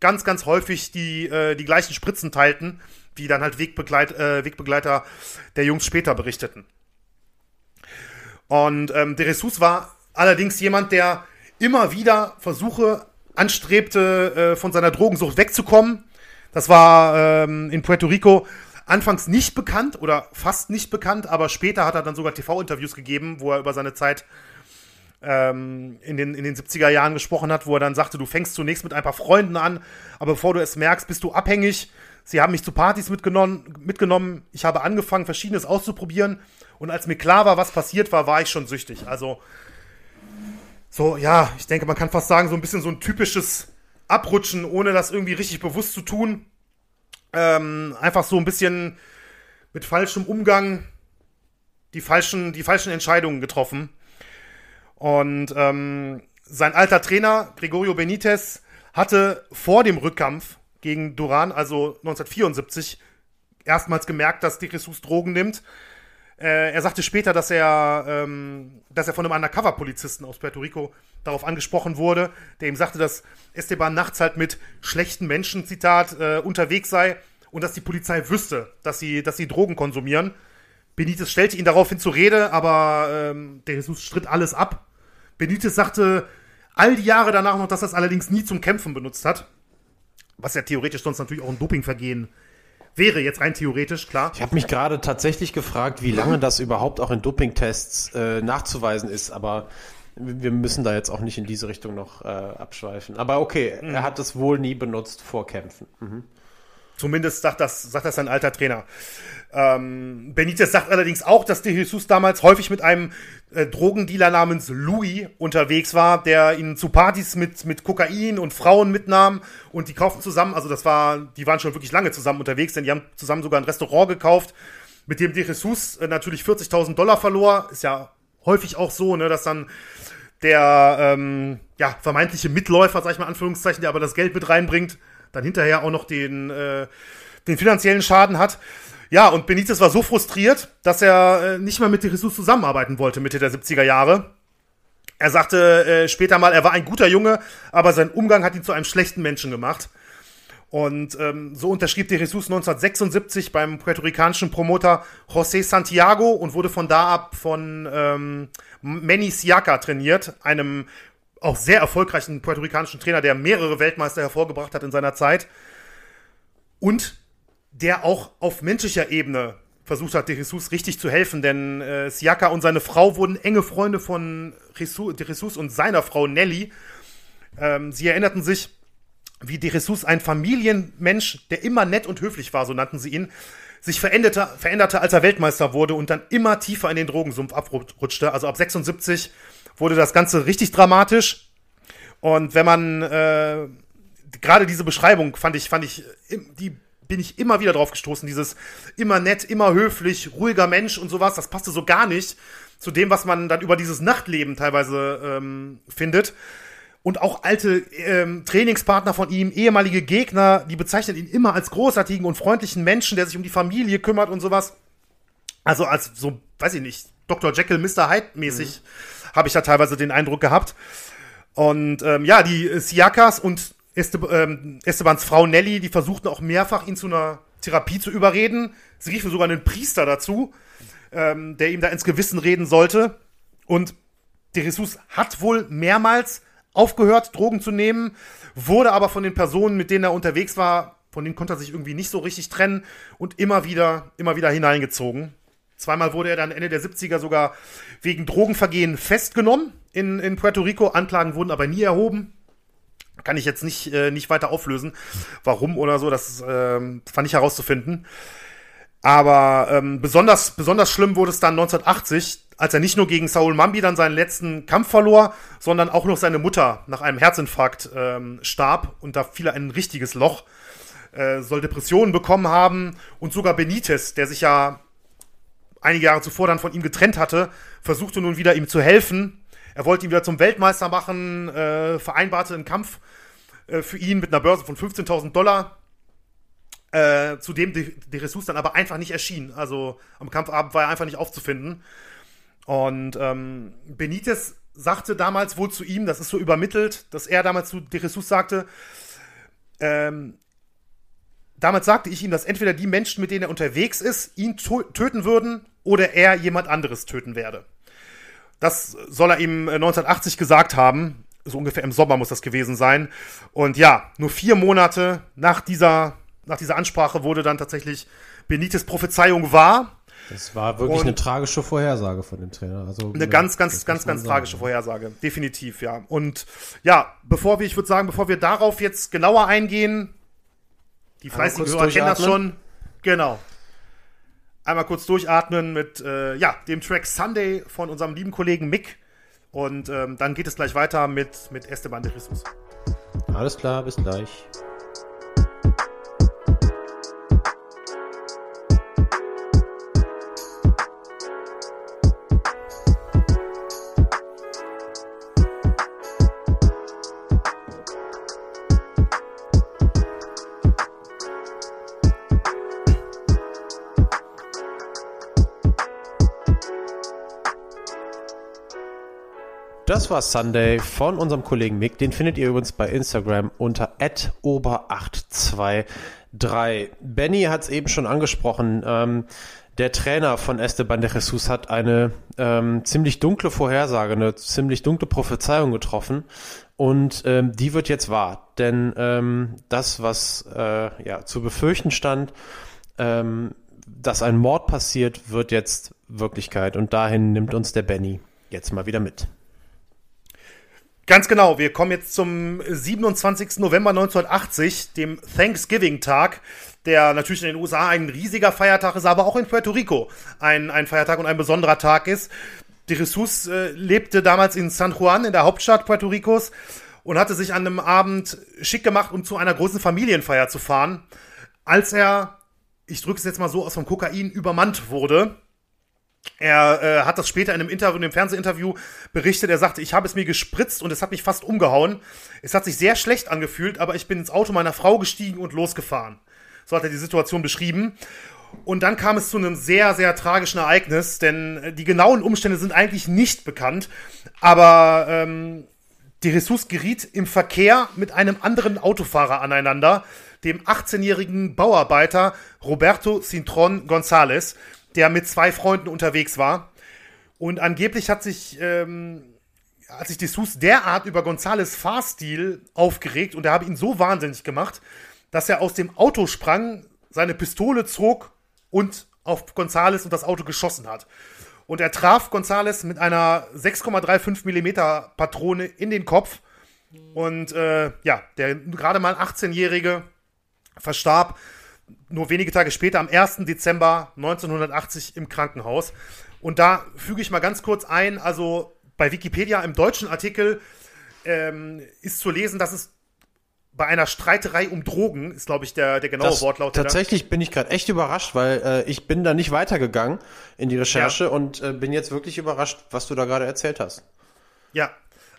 ganz, ganz häufig die, äh, die gleichen Spritzen teilten wie dann halt Wegbegleit, äh, Wegbegleiter der Jungs später berichteten. Und ähm, de Jesus war allerdings jemand, der immer wieder Versuche anstrebte, äh, von seiner Drogensucht wegzukommen. Das war ähm, in Puerto Rico anfangs nicht bekannt oder fast nicht bekannt, aber später hat er dann sogar TV-Interviews gegeben, wo er über seine Zeit ähm, in, den, in den 70er Jahren gesprochen hat, wo er dann sagte, du fängst zunächst mit ein paar Freunden an, aber bevor du es merkst, bist du abhängig Sie haben mich zu Partys mitgenommen, mitgenommen. Ich habe angefangen, Verschiedenes auszuprobieren. Und als mir klar war, was passiert war, war ich schon süchtig. Also, so, ja, ich denke, man kann fast sagen, so ein bisschen so ein typisches Abrutschen, ohne das irgendwie richtig bewusst zu tun. Ähm, einfach so ein bisschen mit falschem Umgang die falschen, die falschen Entscheidungen getroffen. Und ähm, sein alter Trainer, Gregorio Benitez, hatte vor dem Rückkampf gegen Duran, also 1974, erstmals gemerkt, dass De Jesus Drogen nimmt. Äh, er sagte später, dass er, ähm, dass er von einem Undercover-Polizisten aus Puerto Rico darauf angesprochen wurde, der ihm sagte, dass Esteban nachts halt mit schlechten Menschen, Zitat, äh, unterwegs sei und dass die Polizei wüsste, dass sie, dass sie Drogen konsumieren. Benitez stellte ihn daraufhin zur Rede, aber ähm, De Jesus stritt alles ab. Benitez sagte all die Jahre danach noch, dass er es allerdings nie zum Kämpfen benutzt hat. Was ja theoretisch sonst natürlich auch ein Dopingvergehen wäre, jetzt rein theoretisch, klar. Ich habe mich gerade tatsächlich gefragt, wie lange das überhaupt auch in Dopingtests äh, nachzuweisen ist, aber wir müssen da jetzt auch nicht in diese Richtung noch äh, abschweifen. Aber okay, mhm. er hat es wohl nie benutzt vor Kämpfen. Mhm. Zumindest sagt das, sagt das sein alter Trainer. Ähm, Benitez sagt allerdings auch, dass De Jesus damals häufig mit einem äh, Drogendealer namens Louis unterwegs war, der ihn zu Partys mit, mit Kokain und Frauen mitnahm und die kauften zusammen, also das war, die waren schon wirklich lange zusammen unterwegs, denn die haben zusammen sogar ein Restaurant gekauft, mit dem De Jesus äh, natürlich 40.000 Dollar verlor. Ist ja häufig auch so, ne, dass dann der ähm, ja, vermeintliche Mitläufer, sag ich mal Anführungszeichen, der aber das Geld mit reinbringt, dann hinterher auch noch den, äh, den finanziellen Schaden hat. Ja, und Benitez war so frustriert, dass er äh, nicht mehr mit Jesus zusammenarbeiten wollte Mitte der 70er Jahre. Er sagte äh, später mal, er war ein guter Junge, aber sein Umgang hat ihn zu einem schlechten Menschen gemacht. Und ähm, so unterschrieb de Jesus 1976 beim puerto-ricanischen Promoter José Santiago und wurde von da ab von ähm, Manny Siaka trainiert, einem auch sehr erfolgreichen puerto-ricanischen Trainer, der mehrere Weltmeister hervorgebracht hat in seiner Zeit. Und der auch auf menschlicher Ebene versucht hat, De Jesus richtig zu helfen, denn äh, Siaka und seine Frau wurden enge Freunde von Jesus, De Jesus und seiner Frau Nelly. Ähm, sie erinnerten sich, wie De Jesus ein Familienmensch, der immer nett und höflich war, so nannten sie ihn, sich veränderte, veränderte, als er Weltmeister wurde und dann immer tiefer in den Drogensumpf abrutschte. Also ab 76 wurde das Ganze richtig dramatisch. Und wenn man äh, gerade diese Beschreibung fand ich, fand ich, die bin ich immer wieder drauf gestoßen. Dieses immer nett, immer höflich, ruhiger Mensch und sowas, das passte so gar nicht zu dem, was man dann über dieses Nachtleben teilweise ähm, findet. Und auch alte ähm, Trainingspartner von ihm, ehemalige Gegner, die bezeichnen ihn immer als großartigen und freundlichen Menschen, der sich um die Familie kümmert und sowas. Also als so, weiß ich nicht, Dr. Jekyll, Mr. Hyde mäßig mhm. Habe ich da teilweise den Eindruck gehabt. Und ähm, ja, die Siakas und Este, ähm, Estebans Frau Nelly, die versuchten auch mehrfach, ihn zu einer Therapie zu überreden. Sie riefen sogar einen Priester dazu, ähm, der ihm da ins Gewissen reden sollte. Und de Jesus hat wohl mehrmals aufgehört, Drogen zu nehmen, wurde aber von den Personen, mit denen er unterwegs war, von denen konnte er sich irgendwie nicht so richtig trennen und immer wieder, immer wieder hineingezogen. Zweimal wurde er dann Ende der 70er sogar wegen Drogenvergehen festgenommen in, in Puerto Rico. Anklagen wurden aber nie erhoben. Kann ich jetzt nicht, äh, nicht weiter auflösen, warum oder so, das ähm, fand ich herauszufinden. Aber ähm, besonders, besonders schlimm wurde es dann 1980, als er nicht nur gegen Saul Mambi dann seinen letzten Kampf verlor, sondern auch noch seine Mutter nach einem Herzinfarkt ähm, starb und da fiel er ein richtiges Loch. äh, soll Depressionen bekommen haben und sogar Benitez, der sich ja einige Jahre zuvor dann von ihm getrennt hatte, versuchte nun wieder ihm zu helfen. Er wollte ihn wieder zum Weltmeister machen, äh, vereinbarte einen Kampf äh, für ihn mit einer Börse von 15.000 Dollar. Äh, zu dem De, De Jesus dann aber einfach nicht erschien. Also am Kampfabend war er einfach nicht aufzufinden. Und ähm, Benitez sagte damals wohl zu ihm, das ist so übermittelt, dass er damals zu De Jesus sagte, ähm, damals sagte ich ihm, dass entweder die Menschen, mit denen er unterwegs ist, ihn töten würden oder er jemand anderes töten werde. Das soll er ihm 1980 äh, gesagt haben. So ungefähr im Sommer muss das gewesen sein. Und ja, nur vier Monate nach dieser, nach dieser Ansprache wurde dann tatsächlich Benites Prophezeiung wahr. Das war wirklich und eine tragische Vorhersage von dem Trainer. Also eine ganz, ganz, ganz, ganz tragische Vorhersage. Definitiv, ja. Und ja, bevor wir, ich würde sagen, bevor wir darauf jetzt genauer eingehen, die fleißigen Hörer kennen das schon. Genau. Einmal kurz durchatmen mit äh, ja, dem Track Sunday von unserem lieben Kollegen Mick. Und ähm, dann geht es gleich weiter mit, mit Esteban de Jesus. Alles klar, bis gleich. Das war Sunday von unserem Kollegen Mick. Den findet ihr übrigens bei Instagram unter ober823. Benny hat es eben schon angesprochen. Ähm, der Trainer von Esteban de Jesus hat eine ähm, ziemlich dunkle Vorhersage, eine ziemlich dunkle Prophezeiung getroffen. Und ähm, die wird jetzt wahr. Denn ähm, das, was äh, ja, zu befürchten stand, ähm, dass ein Mord passiert, wird jetzt Wirklichkeit. Und dahin nimmt uns der Benny jetzt mal wieder mit. Ganz genau, wir kommen jetzt zum 27. November 1980, dem Thanksgiving-Tag, der natürlich in den USA ein riesiger Feiertag ist, aber auch in Puerto Rico ein, ein Feiertag und ein besonderer Tag ist. De Jesus äh, lebte damals in San Juan, in der Hauptstadt Puerto Ricos, und hatte sich an einem Abend schick gemacht, um zu einer großen Familienfeier zu fahren, als er, ich drücke es jetzt mal so aus vom Kokain, übermannt wurde er äh, hat das später in einem Interview, in einem Fernsehinterview berichtet. Er sagte, ich habe es mir gespritzt und es hat mich fast umgehauen. Es hat sich sehr schlecht angefühlt, aber ich bin ins Auto meiner Frau gestiegen und losgefahren. So hat er die Situation beschrieben. Und dann kam es zu einem sehr, sehr tragischen Ereignis, denn äh, die genauen Umstände sind eigentlich nicht bekannt. Aber ähm, De Jesus geriet im Verkehr mit einem anderen Autofahrer aneinander, dem 18-jährigen Bauarbeiter Roberto Cintron González der mit zwei Freunden unterwegs war. Und angeblich hat sich, ähm, hat sich Dessous derart über Gonzales Fahrstil aufgeregt und er habe ihn so wahnsinnig gemacht, dass er aus dem Auto sprang, seine Pistole zog und auf Gonzales und das Auto geschossen hat. Und er traf Gonzales mit einer 6,35 mm Patrone in den Kopf. Und äh, ja, der gerade mal 18-Jährige verstarb nur wenige Tage später, am 1. Dezember 1980 im Krankenhaus. Und da füge ich mal ganz kurz ein, also bei Wikipedia im deutschen Artikel ähm, ist zu lesen, dass es bei einer Streiterei um Drogen, ist glaube ich der, der genaue das, Wortlaut. Tatsächlich bin ich gerade echt überrascht, weil äh, ich bin da nicht weitergegangen in die Recherche ja. und äh, bin jetzt wirklich überrascht, was du da gerade erzählt hast. Ja,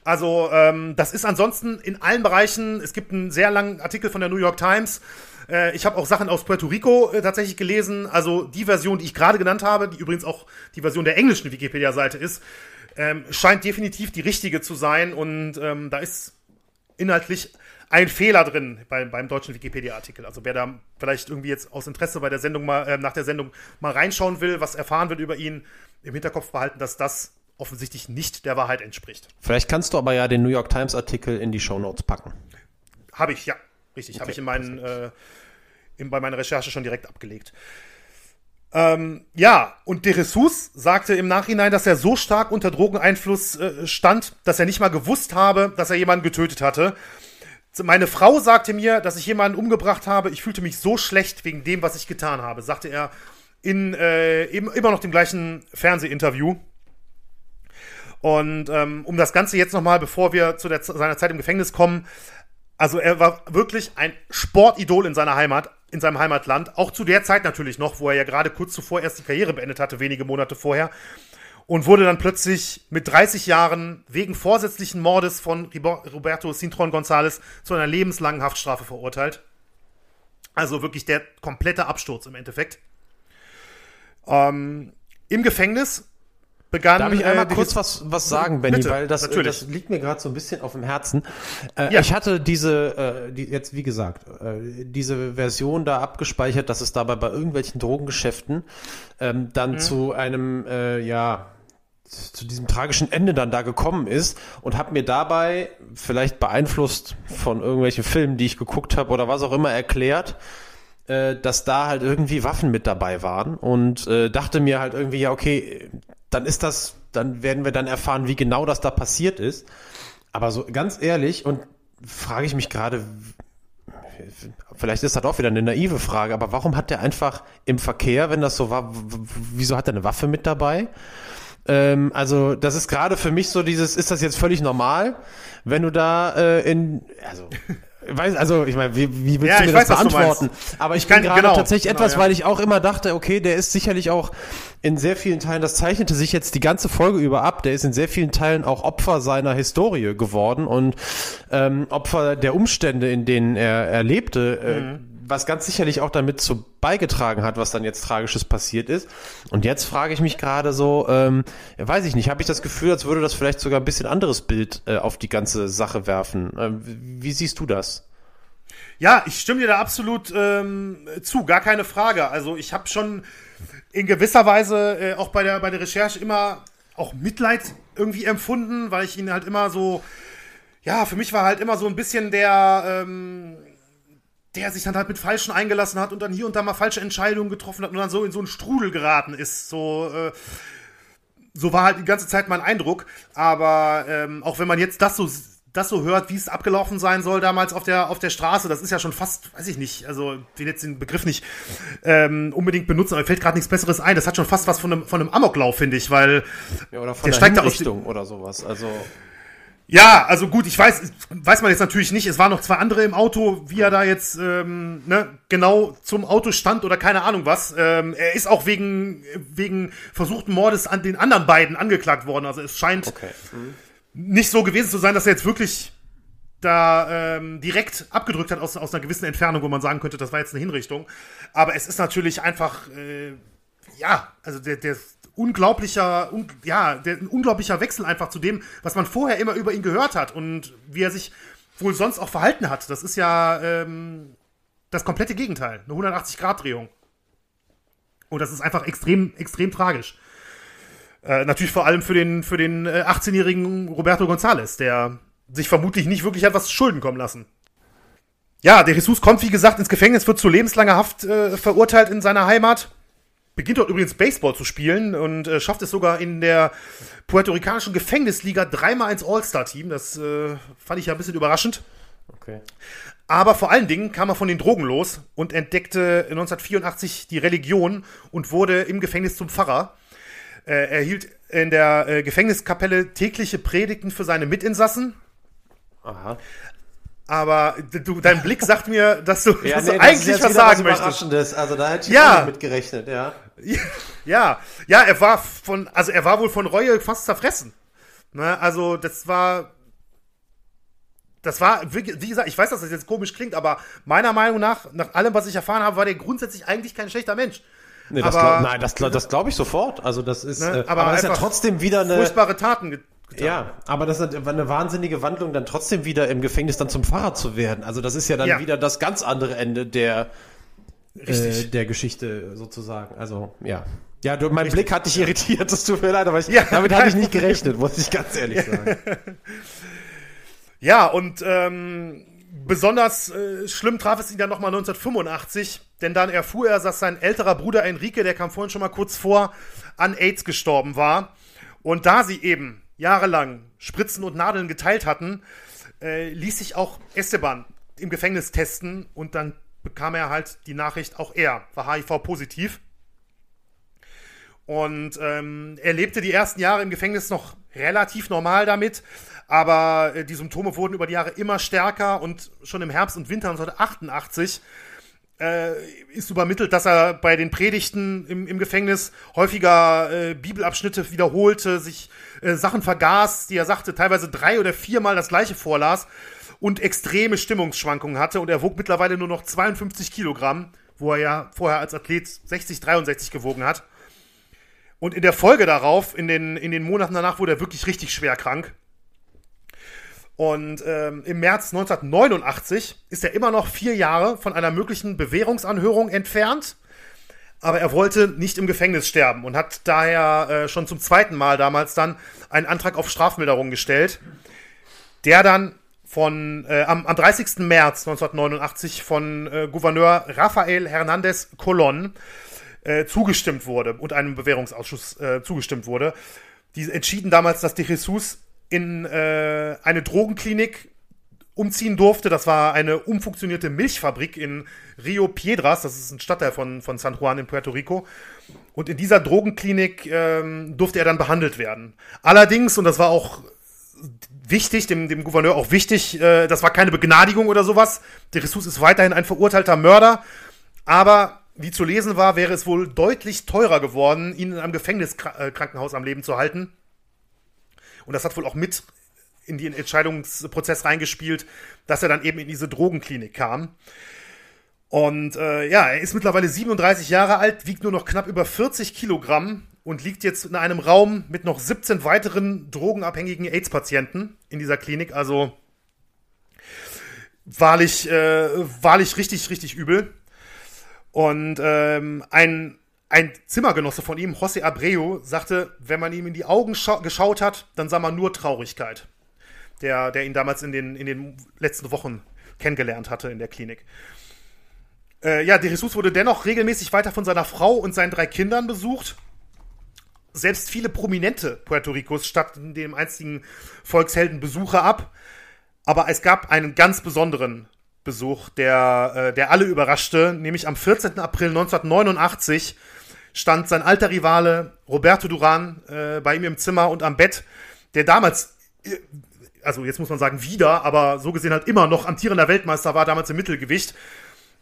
also ähm, das ist ansonsten in allen Bereichen, es gibt einen sehr langen Artikel von der New York Times, äh, ich habe auch Sachen aus Puerto Rico äh, tatsächlich gelesen. Also die Version, die ich gerade genannt habe, die übrigens auch die Version der englischen Wikipedia-Seite ist, ähm, scheint definitiv die richtige zu sein. Und ähm, da ist inhaltlich ein Fehler drin bei, beim deutschen Wikipedia-Artikel. Also wer da vielleicht irgendwie jetzt aus Interesse bei der Sendung mal, äh, nach der Sendung mal reinschauen will, was erfahren wird über ihn, im Hinterkopf behalten, dass das offensichtlich nicht der Wahrheit entspricht. Vielleicht kannst du aber ja den New York Times-Artikel in die Show Notes packen. Habe ich, ja. Richtig, okay, habe ich in meinen, äh, in, bei meiner Recherche schon direkt abgelegt. Ähm, ja, und De Jesus sagte im Nachhinein, dass er so stark unter Drogeneinfluss äh, stand, dass er nicht mal gewusst habe, dass er jemanden getötet hatte. Meine Frau sagte mir, dass ich jemanden umgebracht habe. Ich fühlte mich so schlecht wegen dem, was ich getan habe, sagte er in äh, immer noch dem gleichen Fernsehinterview. Und ähm, um das Ganze jetzt nochmal, bevor wir zu der, seiner Zeit im Gefängnis kommen, Also er war wirklich ein Sportidol in seiner Heimat, in seinem Heimatland. Auch zu der Zeit natürlich noch, wo er ja gerade kurz zuvor erst die Karriere beendet hatte, wenige Monate vorher. Und wurde dann plötzlich mit 30 Jahren wegen vorsätzlichen Mordes von Roberto Cintron González zu einer lebenslangen Haftstrafe verurteilt. Also wirklich der komplette Absturz im Endeffekt. Ähm, Im Gefängnis begann. Darf ich einmal äh, kurz was, was sagen, Benny, Bitte, weil das, das liegt mir gerade so ein bisschen auf dem Herzen. Äh, ja. Ich hatte diese, äh, die, jetzt wie gesagt, äh, diese Version da abgespeichert, dass es dabei bei irgendwelchen Drogengeschäften ähm, dann mhm. zu einem, äh, ja, zu diesem tragischen Ende dann da gekommen ist und habe mir dabei vielleicht beeinflusst von irgendwelchen Filmen, die ich geguckt habe oder was auch immer erklärt, äh, dass da halt irgendwie Waffen mit dabei waren und äh, dachte mir halt irgendwie, ja, okay, dann ist das, dann werden wir dann erfahren, wie genau das da passiert ist. Aber so ganz ehrlich und frage ich mich gerade, vielleicht ist das auch wieder eine naive Frage, aber warum hat der einfach im Verkehr, wenn das so war, wieso hat er eine Waffe mit dabei? Ähm, also das ist gerade für mich so dieses, ist das jetzt völlig normal, wenn du da äh, in, also weiß, also ich meine, wie, wie willst ja, du mir das weiß, beantworten? Aber ich, ich kann gerade genau, tatsächlich genau, etwas, ja. weil ich auch immer dachte, okay, der ist sicherlich auch in sehr vielen Teilen, das zeichnete sich jetzt die ganze Folge über ab, der ist in sehr vielen Teilen auch Opfer seiner Historie geworden und ähm, Opfer der Umstände, in denen er, er lebte. Äh, mhm was ganz sicherlich auch damit zu beigetragen hat, was dann jetzt Tragisches passiert ist. Und jetzt frage ich mich gerade so, ähm, weiß ich nicht, habe ich das Gefühl, als würde das vielleicht sogar ein bisschen anderes Bild äh, auf die ganze Sache werfen. Ähm, wie siehst du das? Ja, ich stimme dir da absolut ähm, zu, gar keine Frage. Also ich habe schon in gewisser Weise äh, auch bei der, bei der Recherche immer auch Mitleid irgendwie empfunden, weil ich ihn halt immer so, ja, für mich war halt immer so ein bisschen der, ähm, der sich dann halt mit Falschen eingelassen hat und dann hier und da mal falsche Entscheidungen getroffen hat und dann so in so einen Strudel geraten ist. So, äh, so war halt die ganze Zeit mein Eindruck. Aber ähm, auch wenn man jetzt das so das so hört, wie es abgelaufen sein soll damals auf der auf der Straße, das ist ja schon fast, weiß ich nicht, also den jetzt den Begriff nicht ähm, unbedingt benutzen, aber mir fällt gerade nichts Besseres ein. Das hat schon fast was von einem von einem Amoklauf, finde ich, weil ja, oder von der steigt Richtung oder sowas. Also ja, also gut, ich weiß, weiß man jetzt natürlich nicht. Es waren noch zwei andere im Auto, wie er da jetzt ähm, ne, genau zum Auto stand oder keine Ahnung was. Ähm, er ist auch wegen wegen versuchten Mordes an den anderen beiden angeklagt worden. Also es scheint okay. mhm. nicht so gewesen zu sein, dass er jetzt wirklich da ähm, direkt abgedrückt hat aus, aus einer gewissen Entfernung, wo man sagen könnte, das war jetzt eine Hinrichtung. Aber es ist natürlich einfach, äh, ja, also der, der unglaublicher, un, ja, der, ein unglaublicher Wechsel einfach zu dem, was man vorher immer über ihn gehört hat und wie er sich wohl sonst auch verhalten hat. Das ist ja ähm, das komplette Gegenteil, eine 180-Grad-Drehung. Und das ist einfach extrem, extrem tragisch. Äh, natürlich vor allem für den, für den äh, 18-jährigen Roberto González, der sich vermutlich nicht wirklich hat was Schulden kommen lassen. Ja, der Jesus kommt, wie gesagt, ins Gefängnis, wird zu lebenslanger Haft äh, verurteilt in seiner Heimat beginnt dort übrigens Baseball zu spielen und äh, schafft es sogar in der puerto-ricanischen Gefängnisliga dreimal ins All-Star-Team. Das äh, fand ich ja ein bisschen überraschend. Okay. Aber vor allen Dingen kam er von den Drogen los und entdeckte 1984 die Religion und wurde im Gefängnis zum Pfarrer. Äh, er hielt in der äh, Gefängniskapelle tägliche Predigten für seine Mitinsassen. Aha. Aber du, dein Blick sagt mir, dass du, ja, dass nee, du eigentlich was sagen was möchtest. Also da hätte ich ja. auch mit gerechnet, ja. Ja, ja, er war von, also er war wohl von Reue fast zerfressen. Ne, also das war, das war, wie gesagt, ich weiß, dass das jetzt komisch klingt, aber meiner Meinung nach, nach allem, was ich erfahren habe, war der grundsätzlich eigentlich kein schlechter Mensch. Nee, das aber, glaub, nein, das, das glaube ich sofort. Also das ist, ne, aber, aber das ist ja trotzdem wieder eine furchtbare Taten Getan. Ja, aber das ist eine wahnsinnige Wandlung, dann trotzdem wieder im Gefängnis dann zum Pfarrer zu werden. Also das ist ja dann ja. wieder das ganz andere Ende der, äh, der Geschichte sozusagen. Also ja. Ja, du, mein Richtig. Blick hat dich irritiert, das tut mir leid, aber ich, ja, damit hatte ich nicht gerechnet, muss ich ganz ehrlich sagen. ja, und ähm, besonders äh, schlimm traf es ihn dann nochmal 1985, denn dann erfuhr er, dass sein älterer Bruder Enrique, der kam vorhin schon mal kurz vor, an AIDS gestorben war. Und da sie eben jahrelang Spritzen und Nadeln geteilt hatten, äh, ließ sich auch Esteban im Gefängnis testen und dann bekam er halt die Nachricht, auch er war HIV-positiv. Und ähm, er lebte die ersten Jahre im Gefängnis noch relativ normal damit, aber äh, die Symptome wurden über die Jahre immer stärker und schon im Herbst und Winter 1988 äh, ist übermittelt, dass er bei den Predigten im, im Gefängnis häufiger äh, Bibelabschnitte wiederholte, sich äh, Sachen vergaß, die er sagte, teilweise drei oder viermal das gleiche vorlas und extreme Stimmungsschwankungen hatte und er wog mittlerweile nur noch 52 Kilogramm, wo er ja vorher als Athlet 60, 63 gewogen hat. Und in der Folge darauf, in den, in den Monaten danach, wurde er wirklich richtig schwer krank. Und ähm, im März 1989 ist er immer noch vier Jahre von einer möglichen Bewährungsanhörung entfernt. Aber er wollte nicht im Gefängnis sterben und hat daher äh, schon zum zweiten Mal damals dann einen Antrag auf Strafmilderung gestellt, der dann von äh, am, am 30. März 1989 von äh, Gouverneur Rafael Hernandez Colon äh, zugestimmt wurde und einem Bewährungsausschuss äh, zugestimmt wurde. Die entschieden damals, dass de Jesus in äh, eine Drogenklinik umziehen durfte. Das war eine umfunktionierte Milchfabrik in Rio Piedras, das ist ein Stadtteil von, von San Juan in Puerto Rico. Und in dieser Drogenklinik ähm, durfte er dann behandelt werden. Allerdings, und das war auch wichtig, dem, dem Gouverneur auch wichtig, äh, das war keine Begnadigung oder sowas. De Jesus ist weiterhin ein verurteilter Mörder, aber wie zu lesen war, wäre es wohl deutlich teurer geworden, ihn in einem Gefängniskrankenhaus am Leben zu halten. Und das hat wohl auch mit in den Entscheidungsprozess reingespielt, dass er dann eben in diese Drogenklinik kam. Und äh, ja, er ist mittlerweile 37 Jahre alt, wiegt nur noch knapp über 40 Kilogramm und liegt jetzt in einem Raum mit noch 17 weiteren drogenabhängigen AIDS-Patienten in dieser Klinik. Also wahrlich, äh, wahrlich richtig, richtig übel. Und ähm, ein, ein Zimmergenosse von ihm, José Abreu, sagte, wenn man ihm in die Augen geschaut hat, dann sah man nur Traurigkeit. Der, der ihn damals in den, in den letzten Wochen kennengelernt hatte in der Klinik. Äh, ja, de Jesus wurde dennoch regelmäßig weiter von seiner Frau und seinen drei Kindern besucht. Selbst viele prominente Puerto Ricos statten dem einstigen Volkshelden Besuche ab. Aber es gab einen ganz besonderen Besuch, der, äh, der alle überraschte. Nämlich am 14. April 1989 stand sein alter Rivale Roberto Duran äh, bei ihm im Zimmer und am Bett, der damals, äh, also jetzt muss man sagen wieder, aber so gesehen halt immer noch amtierender Weltmeister war, damals im Mittelgewicht.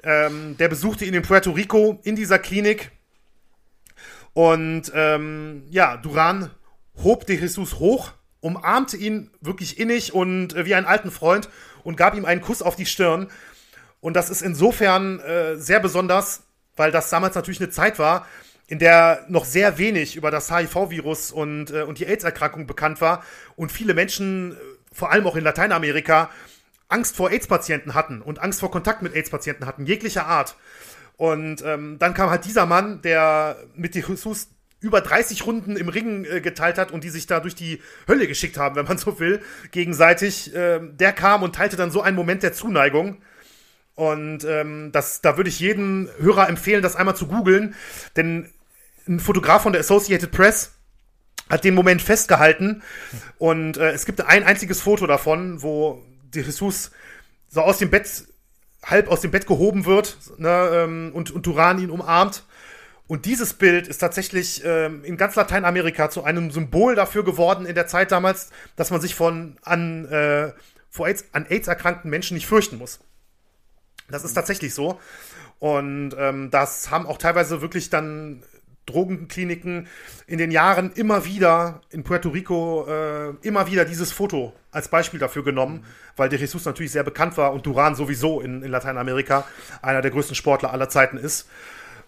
Ähm, der besuchte ihn in Puerto Rico in dieser Klinik. Und ähm, ja, Duran hob de Jesus hoch, umarmte ihn wirklich innig und äh, wie einen alten Freund und gab ihm einen Kuss auf die Stirn. Und das ist insofern äh, sehr besonders, weil das damals natürlich eine Zeit war, in der noch sehr wenig über das HIV-Virus und, äh, und die AIDS-Erkrankung bekannt war und viele Menschen, äh, vor allem auch in Lateinamerika, Angst vor AIDS-Patienten hatten und Angst vor Kontakt mit AIDS-Patienten hatten, jeglicher Art. Und ähm, dann kam halt dieser Mann, der mit Jesus über 30 Runden im Ring äh, geteilt hat und die sich da durch die Hölle geschickt haben, wenn man so will, gegenseitig. Äh, der kam und teilte dann so einen Moment der Zuneigung. Und ähm, das, da würde ich jedem Hörer empfehlen, das einmal zu googeln, denn ein Fotograf von der Associated Press hat den Moment festgehalten und äh, es gibt ein einziges Foto davon, wo de Jesus so aus dem Bett, halb aus dem Bett gehoben wird ne, ähm, und, und Duran ihn umarmt und dieses Bild ist tatsächlich ähm, in ganz Lateinamerika zu einem Symbol dafür geworden in der Zeit damals, dass man sich von an, äh, vor AIDS, an AIDS erkrankten Menschen nicht fürchten muss. Das ist tatsächlich so. Und ähm, das haben auch teilweise wirklich dann Drogenkliniken in den Jahren immer wieder in Puerto Rico äh, immer wieder dieses Foto als Beispiel dafür genommen, weil De Jesus natürlich sehr bekannt war und Duran sowieso in, in Lateinamerika einer der größten Sportler aller Zeiten ist.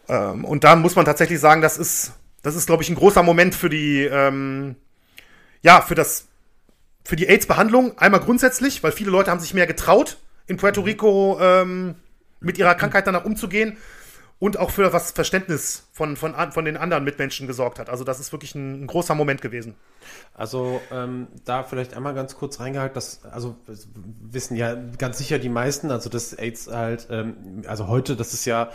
Ähm, und da muss man tatsächlich sagen, das ist, das ist, glaube ich, ein großer Moment für die, ähm, ja, für das, für die AIDS-Behandlung. Einmal grundsätzlich, weil viele Leute haben sich mehr getraut, in Puerto. Rico ähm, mit ihrer Krankheit danach umzugehen und auch für was Verständnis von, von, von den anderen Mitmenschen gesorgt hat. Also das ist wirklich ein, ein großer Moment gewesen. Also ähm, da vielleicht einmal ganz kurz reingehalten, dass, also wissen ja ganz sicher die meisten, also das AIDS halt, ähm, also heute, das ist ja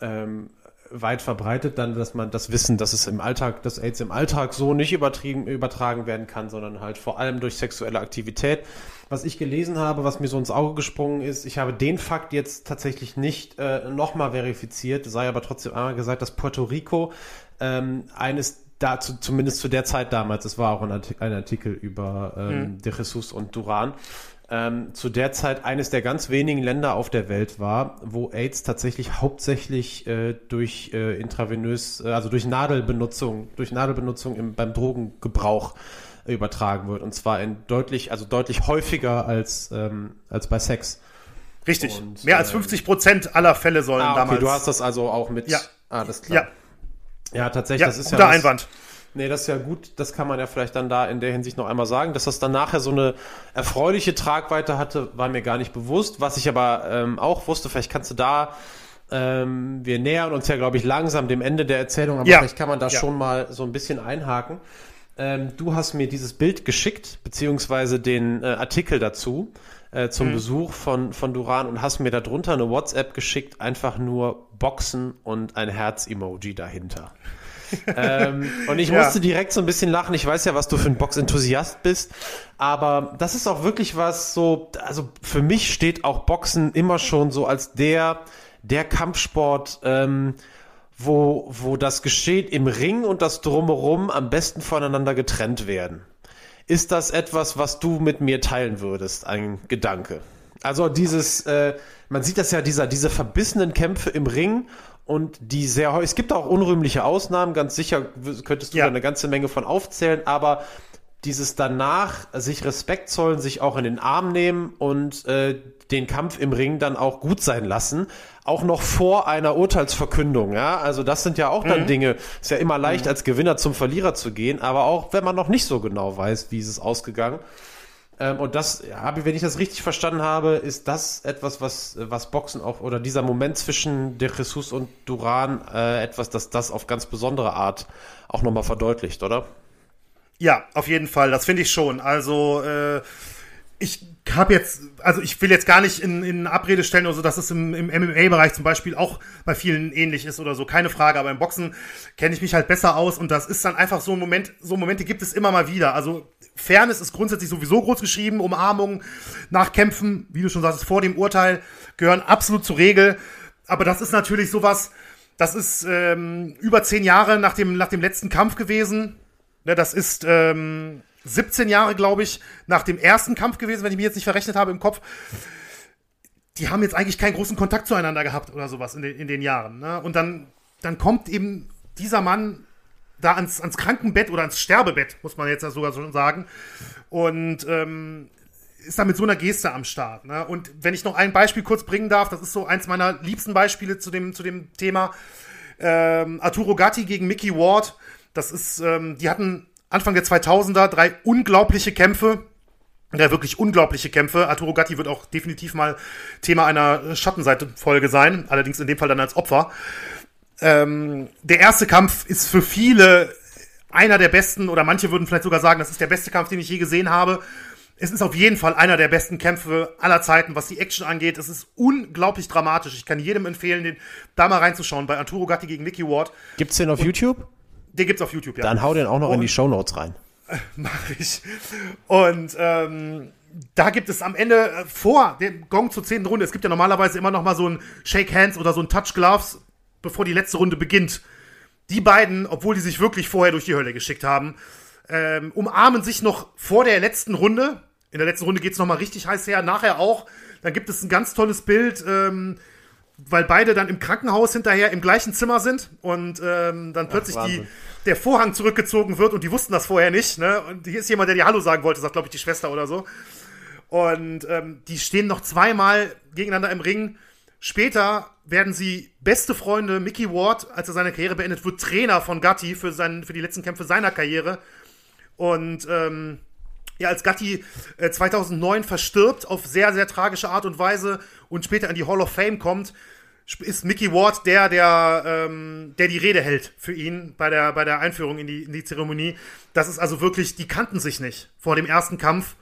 ähm, weit verbreitet dann, dass man das Wissen, dass es im Alltag, dass AIDS im Alltag so nicht übertrieben, übertragen werden kann, sondern halt vor allem durch sexuelle Aktivität. Was ich gelesen habe, was mir so ins Auge gesprungen ist, ich habe den Fakt jetzt tatsächlich nicht äh, nochmal verifiziert, sei aber trotzdem einmal gesagt, dass Puerto Rico ähm, eines dazu, zumindest zu der Zeit damals, es war auch ein, Artikel über ähm, mhm. De Jesus und Duran, ähm, zu der Zeit eines der ganz wenigen Länder auf der Welt war, wo AIDS tatsächlich hauptsächlich äh, durch äh, intravenös, äh, also durch Nadelbenutzung, durch Nadelbenutzung im, beim Drogengebrauch übertragen wird. Und zwar in deutlich, also deutlich häufiger als, ähm, als bei Sex. Richtig. Und, Mehr als 50 ähm, Prozent aller Fälle sollen ah, okay, damals. Du hast das also auch mit. Ja. Alles klar. Ja, ja tatsächlich. Ja, das ist guter ja das, Einwand. Nee, das ist ja gut. Das kann man ja vielleicht dann da in der Hinsicht noch einmal sagen. Dass das dann nachher so eine erfreuliche Tragweite hatte, war mir gar nicht bewusst. Was ich aber ähm, auch wusste, vielleicht kannst du da ähm, wir nähern uns ja, glaube ich, langsam dem Ende der Erzählung, aber ja. vielleicht kann man da ja. schon mal so ein bisschen einhaken. Ähm, du hast mir dieses Bild geschickt, beziehungsweise den äh, Artikel dazu äh, zum mhm. Besuch von, von Duran und hast mir darunter eine WhatsApp geschickt, einfach nur Boxen und ein Herz-Emoji dahinter. ähm, und ich ja. musste direkt so ein bisschen lachen. Ich weiß ja, was du für ein Box-Enthusiast bist, aber das ist auch wirklich was so, also für mich steht auch Boxen immer schon so als der, der Kampfsport, ähm, wo, wo das Geschehen im Ring und das Drumherum am besten voneinander getrennt werden. Ist das etwas, was du mit mir teilen würdest, ein Gedanke? Also dieses, äh, man sieht das ja, dieser, diese verbissenen Kämpfe im Ring und die sehr häufig, es gibt auch unrühmliche Ausnahmen, ganz sicher könntest du ja. da eine ganze Menge von aufzählen, aber dieses danach sich Respekt zollen, sich auch in den Arm nehmen und äh, den Kampf im Ring dann auch gut sein lassen, auch noch vor einer Urteilsverkündung, ja. Also das sind ja auch dann mhm. Dinge, ist ja immer leicht, mhm. als Gewinner zum Verlierer zu gehen, aber auch wenn man noch nicht so genau weiß, wie ist es ausgegangen. Ähm, und das, ja, wenn ich das richtig verstanden habe, ist das etwas, was, was Boxen auch, oder dieser Moment zwischen De Jesus und Duran, äh, etwas, das das auf ganz besondere Art auch nochmal verdeutlicht, oder? Ja, auf jeden Fall, das finde ich schon. Also, äh, ich habe jetzt, also ich will jetzt gar nicht in, in Abrede stellen oder so, dass es im, im MMA-Bereich zum Beispiel auch bei vielen ähnlich ist oder so, keine Frage, aber im Boxen kenne ich mich halt besser aus und das ist dann einfach so ein Moment, so Momente gibt es immer mal wieder. Also Fairness ist grundsätzlich sowieso groß geschrieben, Umarmung nach Kämpfen, wie du schon sagst, vor dem Urteil gehören absolut zur Regel, aber das ist natürlich sowas, das ist ähm, über zehn Jahre nach dem, nach dem letzten Kampf gewesen, ne, das ist, ähm, 17 Jahre, glaube ich, nach dem ersten Kampf gewesen, wenn ich mich jetzt nicht verrechnet habe im Kopf. Die haben jetzt eigentlich keinen großen Kontakt zueinander gehabt oder sowas in den, in den Jahren. Ne? Und dann, dann kommt eben dieser Mann da ans, ans Krankenbett oder ans Sterbebett, muss man jetzt sogar schon sagen. Und ähm, ist da mit so einer Geste am Start. Ne? Und wenn ich noch ein Beispiel kurz bringen darf, das ist so eins meiner liebsten Beispiele zu dem, zu dem Thema. Ähm, Arturo Gatti gegen Mickey Ward. Das ist, ähm, die hatten Anfang der 2000er drei unglaubliche Kämpfe. Drei wirklich unglaubliche Kämpfe. Arturo Gatti wird auch definitiv mal Thema einer Schattenseite-Folge sein. Allerdings in dem Fall dann als Opfer. Ähm, der erste Kampf ist für viele einer der besten, oder manche würden vielleicht sogar sagen, das ist der beste Kampf, den ich je gesehen habe. Es ist auf jeden Fall einer der besten Kämpfe aller Zeiten, was die Action angeht. Es ist unglaublich dramatisch. Ich kann jedem empfehlen, den da mal reinzuschauen bei Arturo Gatti gegen Nicky Ward. Gibt's den auf Und YouTube? Den gibt's auf YouTube, ja. Dann hau den auch noch und, in die Show Notes rein. Mach ich. Und ähm, da gibt es am Ende äh, vor dem Gong zur zehnten Runde, es gibt ja normalerweise immer noch mal so ein Shake Hands oder so ein Touch Gloves, bevor die letzte Runde beginnt. Die beiden, obwohl die sich wirklich vorher durch die Hölle geschickt haben, ähm, umarmen sich noch vor der letzten Runde. In der letzten Runde geht's noch mal richtig heiß her, nachher auch. Dann gibt es ein ganz tolles Bild. Ähm, weil beide dann im Krankenhaus hinterher im gleichen Zimmer sind und ähm, dann plötzlich Ach, die, der Vorhang zurückgezogen wird und die wussten das vorher nicht. Ne? Und hier ist jemand, der dir Hallo sagen wollte, sagt, glaube ich, die Schwester oder so. Und ähm, die stehen noch zweimal gegeneinander im Ring. Später werden sie beste Freunde. Mickey Ward, als er seine Karriere beendet, wird Trainer von Gatti für, seinen, für die letzten Kämpfe seiner Karriere. Und ähm, ja, als Gatti äh, 2009 verstirbt auf sehr, sehr tragische Art und Weise und später in die Hall of Fame kommt, ist Mickey Ward der, der, ähm, der die Rede hält für ihn bei der, bei der Einführung in die, in die Zeremonie. Das ist also wirklich, die kannten sich nicht vor dem ersten Kampf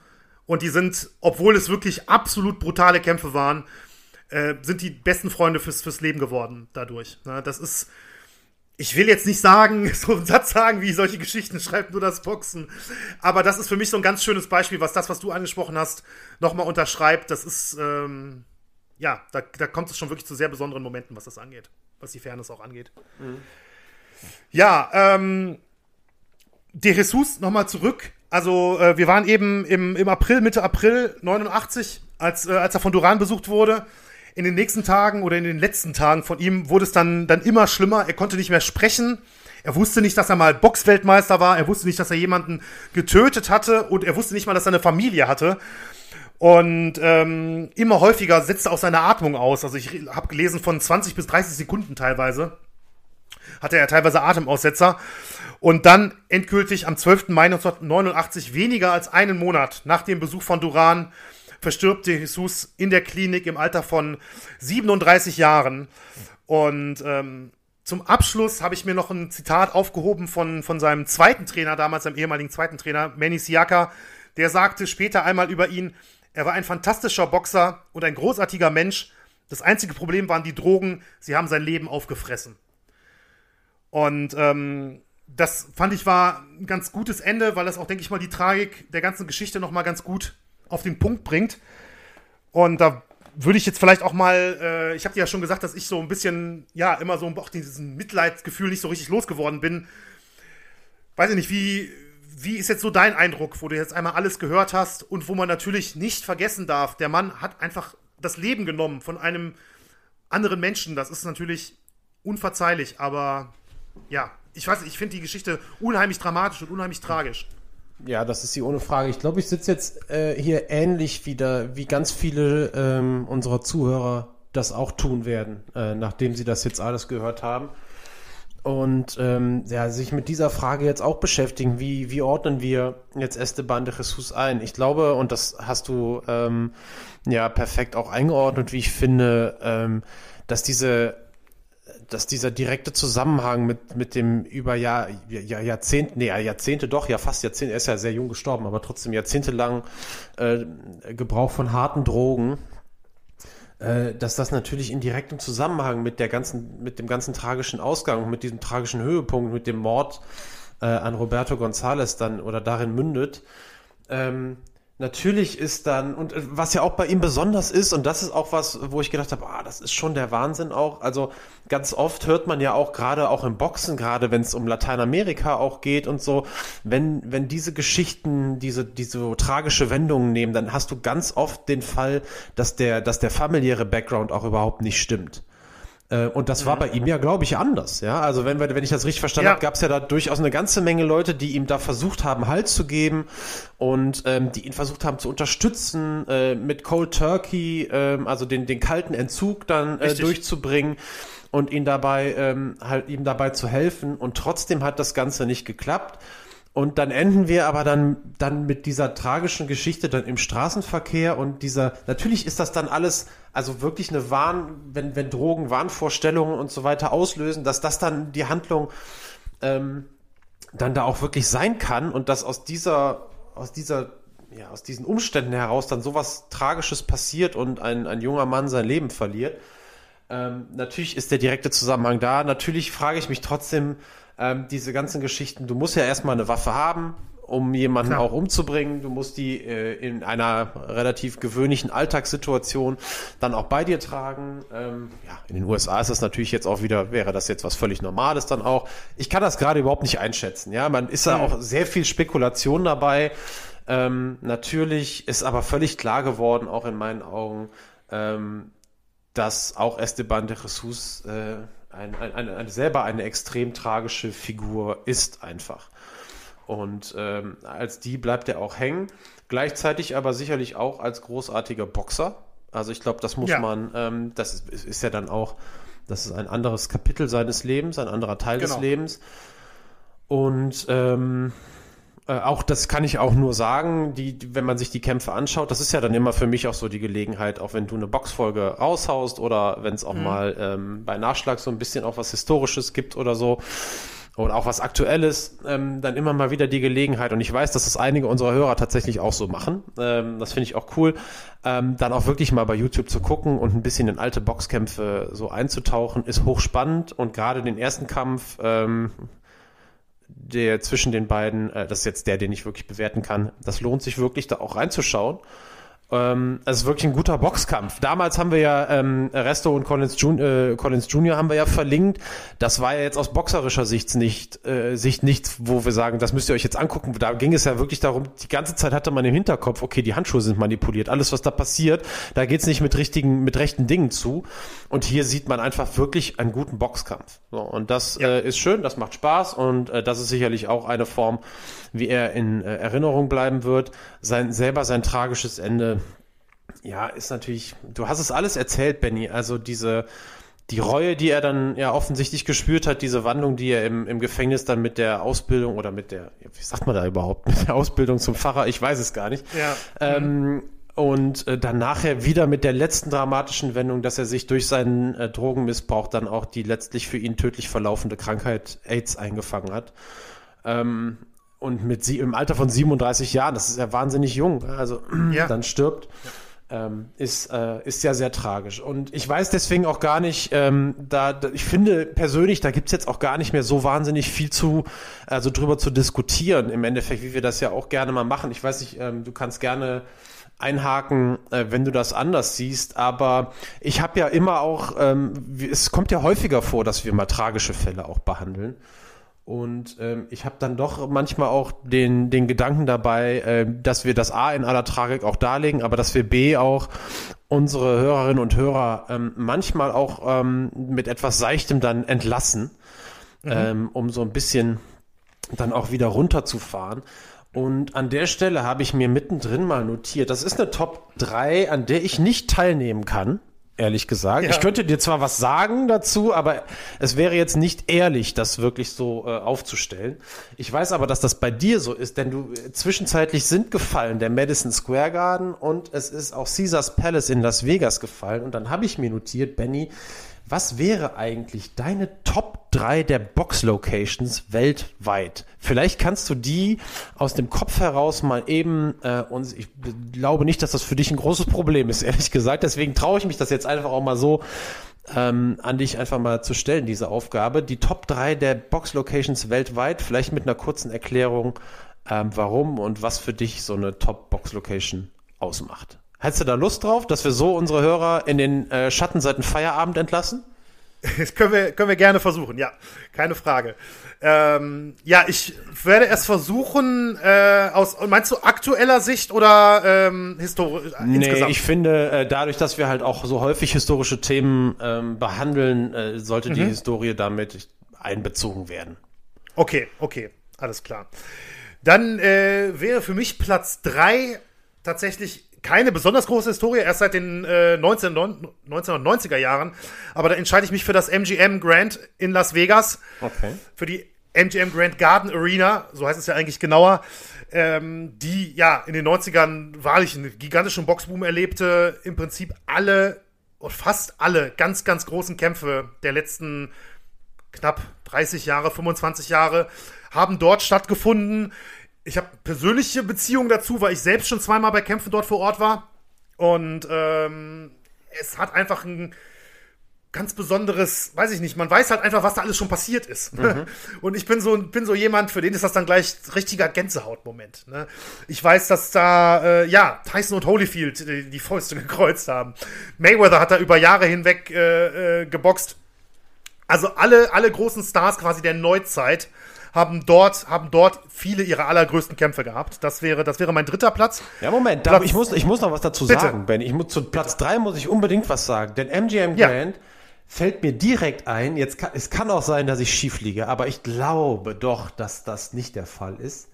und die sind, obwohl es wirklich absolut brutale Kämpfe waren, äh, sind die besten Freunde fürs, fürs Leben geworden dadurch. Na, das ist, ich will jetzt nicht sagen, so einen Satz sagen, wie solche Geschichten schreibt nur das Boxen. Aber das ist für mich so ein ganz schönes Beispiel, was das, was du angesprochen hast, nochmal unterschreibt. Das ist, ähm, ja, da, da kommt es schon wirklich zu sehr besonderen Momenten, was das angeht, was die Fairness auch angeht. Mhm. Ja, ähm, De Jesus nochmal zurück. Also äh, wir waren eben im, im April, Mitte April 89, als, äh, als er von Duran besucht wurde. In den nächsten Tagen oder in den letzten Tagen von ihm wurde es dann, dann immer schlimmer. Er konnte nicht mehr sprechen. Er wusste nicht, dass er mal Boxweltmeister war. Er wusste nicht, dass er jemanden getötet hatte. Und er wusste nicht mal, dass er eine Familie hatte. Und ähm, immer häufiger setzte auch seine Atmung aus. Also ich habe gelesen von 20 bis 30 Sekunden teilweise. Hatte er teilweise Atemaussetzer. Und dann endgültig am 12. Mai 1989, weniger als einen Monat nach dem Besuch von Duran, verstirbt Jesus in der Klinik im Alter von 37 Jahren. Und ähm, zum Abschluss habe ich mir noch ein Zitat aufgehoben von, von seinem zweiten Trainer, damals seinem ehemaligen zweiten Trainer, Manny Siaka. Der sagte später einmal über ihn, er war ein fantastischer Boxer und ein großartiger Mensch. Das einzige Problem waren die Drogen, sie haben sein Leben aufgefressen. Und ähm, das fand ich war ein ganz gutes Ende, weil das auch, denke ich mal, die Tragik der ganzen Geschichte nochmal ganz gut auf den Punkt bringt. Und da würde ich jetzt vielleicht auch mal, äh, ich habe dir ja schon gesagt, dass ich so ein bisschen, ja, immer so auch diesen Mitleidsgefühl nicht so richtig losgeworden bin. Weiß ich nicht, wie, wie ist jetzt so dein Eindruck, wo du jetzt einmal alles gehört hast und wo man natürlich nicht vergessen darf, der Mann hat einfach das Leben genommen von einem anderen Menschen. Das ist natürlich unverzeihlich, aber ja, ich weiß, ich finde die Geschichte unheimlich dramatisch und unheimlich tragisch. Ja, das ist sie ohne Frage. Ich glaube, ich sitze jetzt äh, hier ähnlich wieder, wie ganz viele ähm, unserer Zuhörer das auch tun werden, äh, nachdem sie das jetzt alles gehört haben. Und ähm, ja, sich mit dieser Frage jetzt auch beschäftigen, wie, wie ordnen wir jetzt Esteban de Jesus ein? Ich glaube, und das hast du ähm, ja perfekt auch eingeordnet, wie ich finde, ähm, dass diese dass dieser direkte Zusammenhang mit, mit dem über Jahr, Jahr, Jahrzehnte, nee, Jahrzehnte doch, ja fast Jahrzehnte, er ist ja sehr jung gestorben, aber trotzdem jahrzehntelang äh, Gebrauch von harten Drogen, äh, dass das natürlich in direktem Zusammenhang mit der ganzen, mit dem ganzen tragischen Ausgang, mit diesem tragischen Höhepunkt, mit dem Mord äh, an Roberto González dann oder darin mündet. Ähm, natürlich ist dann, und äh, was ja auch bei ihm besonders ist, und das ist auch was, wo ich gedacht habe, ah, das ist schon der Wahnsinn auch. Also ganz oft hört man ja auch gerade auch im Boxen, gerade wenn es um Lateinamerika auch geht und so, wenn, wenn diese Geschichten, diese, diese tragische Wendungen nehmen, dann hast du ganz oft den Fall, dass der, dass der familiäre Background auch überhaupt nicht stimmt. Äh, und das war bei ihm ja, glaube ich, anders. Ja, also wenn, wenn ich das richtig verstanden ja. habe, gab es ja da durchaus eine ganze Menge Leute, die ihm da versucht haben, Halt zu geben und ähm, die ihn versucht haben zu unterstützen, äh, mit Cold Turkey, äh, also den, den kalten Entzug dann äh, durchzubringen und ihn dabei ähm, halt ihm dabei zu helfen. Und trotzdem hat das Ganze nicht geklappt. Und dann enden wir aber dann, dann mit dieser tragischen Geschichte dann im Straßenverkehr und dieser, natürlich ist das dann alles, also wirklich eine Wahn, wenn, wenn Drogen Wahnvorstellungen und so weiter auslösen, dass das dann die Handlung ähm, dann da auch wirklich sein kann und dass aus dieser, aus dieser, ja, aus diesen Umständen heraus dann sowas Tragisches passiert und ein, ein junger Mann sein Leben verliert. Ähm, natürlich ist der direkte Zusammenhang da. Natürlich frage ich mich trotzdem, ähm, diese ganzen Geschichten, du musst ja erstmal eine Waffe haben, um jemanden Klar. auch umzubringen. Du musst die äh, in einer relativ gewöhnlichen Alltagssituation dann auch bei dir tragen. Ähm, ja, in den USA ist das natürlich jetzt auch wieder, wäre das jetzt was völlig Normales dann auch. Ich kann das gerade überhaupt nicht einschätzen. Ja, man ist da mhm. auch sehr viel Spekulation dabei. Ähm, natürlich ist aber völlig klar geworden, auch in meinen Augen, ähm, dass auch Esteban de Jesus äh, ein, ein, ein, selber eine extrem tragische Figur ist einfach. Und ähm, als die bleibt er auch hängen. Gleichzeitig aber sicherlich auch als großartiger Boxer. Also ich glaube, das muss ja. man, ähm, das ist, ist, ja dann auch, das ist ein anderes Kapitel seines Lebens, ein anderer Teil genau. des Lebens. Und ähm, äh, auch das kann ich auch nur sagen, die, wenn man sich die Kämpfe anschaut, das ist ja dann immer für mich auch so die Gelegenheit, auch wenn du eine Boxfolge raushaust oder wenn es auch mhm. mal ähm, bei Nachschlag so ein bisschen auch was Historisches gibt oder so oder auch was Aktuelles, ähm, dann immer mal wieder die Gelegenheit, und ich weiß, dass das einige unserer Hörer tatsächlich auch so machen, ähm, das finde ich auch cool, ähm, dann auch wirklich mal bei YouTube zu gucken und ein bisschen in alte Boxkämpfe so einzutauchen, ist hochspannend. Und gerade den ersten Kampf, ähm, der zwischen den beiden, äh, das ist jetzt der, den ich wirklich bewerten kann, das lohnt sich wirklich da auch reinzuschauen. Ähm, es ist wirklich ein guter Boxkampf. Damals haben wir ja ähm, Resto und Collins, Jun äh, Collins Jr. haben wir ja verlinkt. Das war ja jetzt aus boxerischer Sicht nicht, äh, Sicht nichts, wo wir sagen, das müsst ihr euch jetzt angucken. Da ging es ja wirklich darum, die ganze Zeit hatte man im Hinterkopf, okay, die Handschuhe sind manipuliert. Alles, was da passiert, da geht's nicht mit richtigen, mit rechten Dingen zu. Und hier sieht man einfach wirklich einen guten Boxkampf. So, und das ja. äh, ist schön, das macht Spaß und äh, das ist sicherlich auch eine Form, wie er in äh, Erinnerung bleiben wird. Sein selber sein tragisches Ende ja, ist natürlich, du hast es alles erzählt, Benny. Also diese, die Reue, die er dann ja offensichtlich gespürt hat, diese Wandlung, die er im, im Gefängnis dann mit der Ausbildung oder mit der, wie sagt man da überhaupt, mit der Ausbildung zum Pfarrer, ich weiß es gar nicht. Ja. Ähm, und äh, dann nachher wieder mit der letzten dramatischen Wendung, dass er sich durch seinen äh, Drogenmissbrauch dann auch die letztlich für ihn tödlich verlaufende Krankheit AIDS eingefangen hat. Ähm, und mit sie im Alter von 37 Jahren, das ist ja wahnsinnig jung, also ja. dann stirbt. Ja ähm, ist, äh, ist ja sehr tragisch. Und ich weiß deswegen auch gar nicht, ähm, da, da ich finde persönlich, da gibt's jetzt auch gar nicht mehr so wahnsinnig viel zu, also drüber zu diskutieren, im Endeffekt, wie wir das ja auch gerne mal machen. Ich weiß nicht, ähm, du kannst gerne einhaken, äh, wenn du das anders siehst. Aber ich habe ja immer auch, ähm, es kommt ja häufiger vor, dass wir mal tragische Fälle auch behandeln. Und ähm, ich habe dann doch manchmal auch den, den Gedanken dabei, äh, dass wir das A in aller Tragik auch darlegen, aber dass wir B auch unsere Hörerinnen und Hörer ähm, manchmal auch ähm, mit etwas Seichtem dann entlassen, mhm. ähm, um so ein bisschen dann auch wieder runterzufahren. Und an der Stelle habe ich mir mittendrin mal notiert, das ist eine Top 3, an der ich nicht teilnehmen kann ehrlich gesagt. Ja. Ich könnte dir zwar was sagen dazu, aber es wäre jetzt nicht ehrlich, das wirklich so äh, aufzustellen. Ich weiß aber, dass das bei dir so ist, denn du äh, zwischenzeitlich sind gefallen der Madison Square Garden und es ist auch Caesars Palace in Las Vegas gefallen und dann habe ich mir notiert, Benny, was wäre eigentlich deine Top 3 der Box-Locations weltweit? Vielleicht kannst du die aus dem Kopf heraus mal eben, äh, und ich glaube nicht, dass das für dich ein großes Problem ist, ehrlich gesagt. Deswegen traue ich mich das jetzt einfach auch mal so ähm, an dich einfach mal zu stellen, diese Aufgabe. Die Top 3 der Box-Locations weltweit, vielleicht mit einer kurzen Erklärung, ähm, warum und was für dich so eine Top-Box-Location ausmacht. Hättest du da Lust drauf, dass wir so unsere Hörer in den äh, Schattenseiten Feierabend entlassen? Das können wir, können wir gerne versuchen, ja, keine Frage. Ähm, ja, ich werde es versuchen, äh, aus, meinst du aktueller Sicht oder ähm, historisch? Nee, insgesamt? ich finde, äh, dadurch, dass wir halt auch so häufig historische Themen ähm, behandeln, äh, sollte mhm. die Historie damit einbezogen werden. Okay, okay, alles klar. Dann äh, wäre für mich Platz drei tatsächlich keine besonders große Historie, erst seit den äh, 19, 1990er Jahren. Aber da entscheide ich mich für das MGM Grand in Las Vegas. Okay. Für die MGM Grand Garden Arena, so heißt es ja eigentlich genauer, ähm, die ja in den 90ern wahrlich einen gigantischen Boxboom erlebte. Im Prinzip alle und fast alle ganz, ganz großen Kämpfe der letzten knapp 30 Jahre, 25 Jahre haben dort stattgefunden ich habe persönliche Beziehungen dazu, weil ich selbst schon zweimal bei Kämpfen dort vor Ort war. Und ähm, es hat einfach ein ganz besonderes, weiß ich nicht, man weiß halt einfach, was da alles schon passiert ist. Mhm. Und ich bin so, bin so jemand, für den ist das dann gleich richtiger Gänsehautmoment. Ne? Ich weiß, dass da, äh, ja, Tyson und Holyfield die, die Fäuste gekreuzt haben. Mayweather hat da über Jahre hinweg äh, äh, geboxt. Also alle, alle großen Stars quasi der Neuzeit haben dort, haben dort viele ihrer allergrößten Kämpfe gehabt. Das wäre, das wäre mein dritter Platz. Ja, Moment, Platz, ich, muss, ich muss noch was dazu bitte. sagen, Ben. Ich muss, zu Platz drei muss ich unbedingt was sagen. Denn MGM Grand ja. fällt mir direkt ein, jetzt kann, es kann auch sein, dass ich schief liege, aber ich glaube doch, dass das nicht der Fall ist.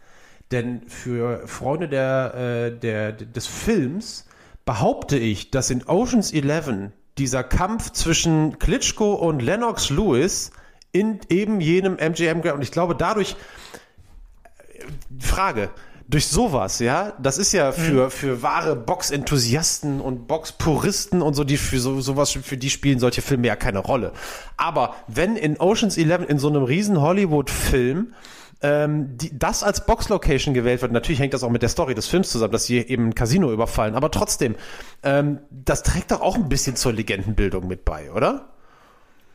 Denn für Freunde der, äh, der, des Films behaupte ich, dass in Oceans 11 dieser Kampf zwischen Klitschko und Lennox Lewis in eben jenem MGM Und ich glaube, dadurch, Frage, durch sowas, ja, das ist ja für, mhm. für wahre Box-Enthusiasten und Box-Puristen und so, die für so, sowas, für die spielen solche Filme ja keine Rolle. Aber wenn in Oceans 11, in so einem riesen Hollywood-Film, ähm, die, das als Box-Location gewählt wird, natürlich hängt das auch mit der Story des Films zusammen, dass sie eben ein Casino überfallen, aber trotzdem, ähm, das trägt doch auch ein bisschen zur Legendenbildung mit bei, oder?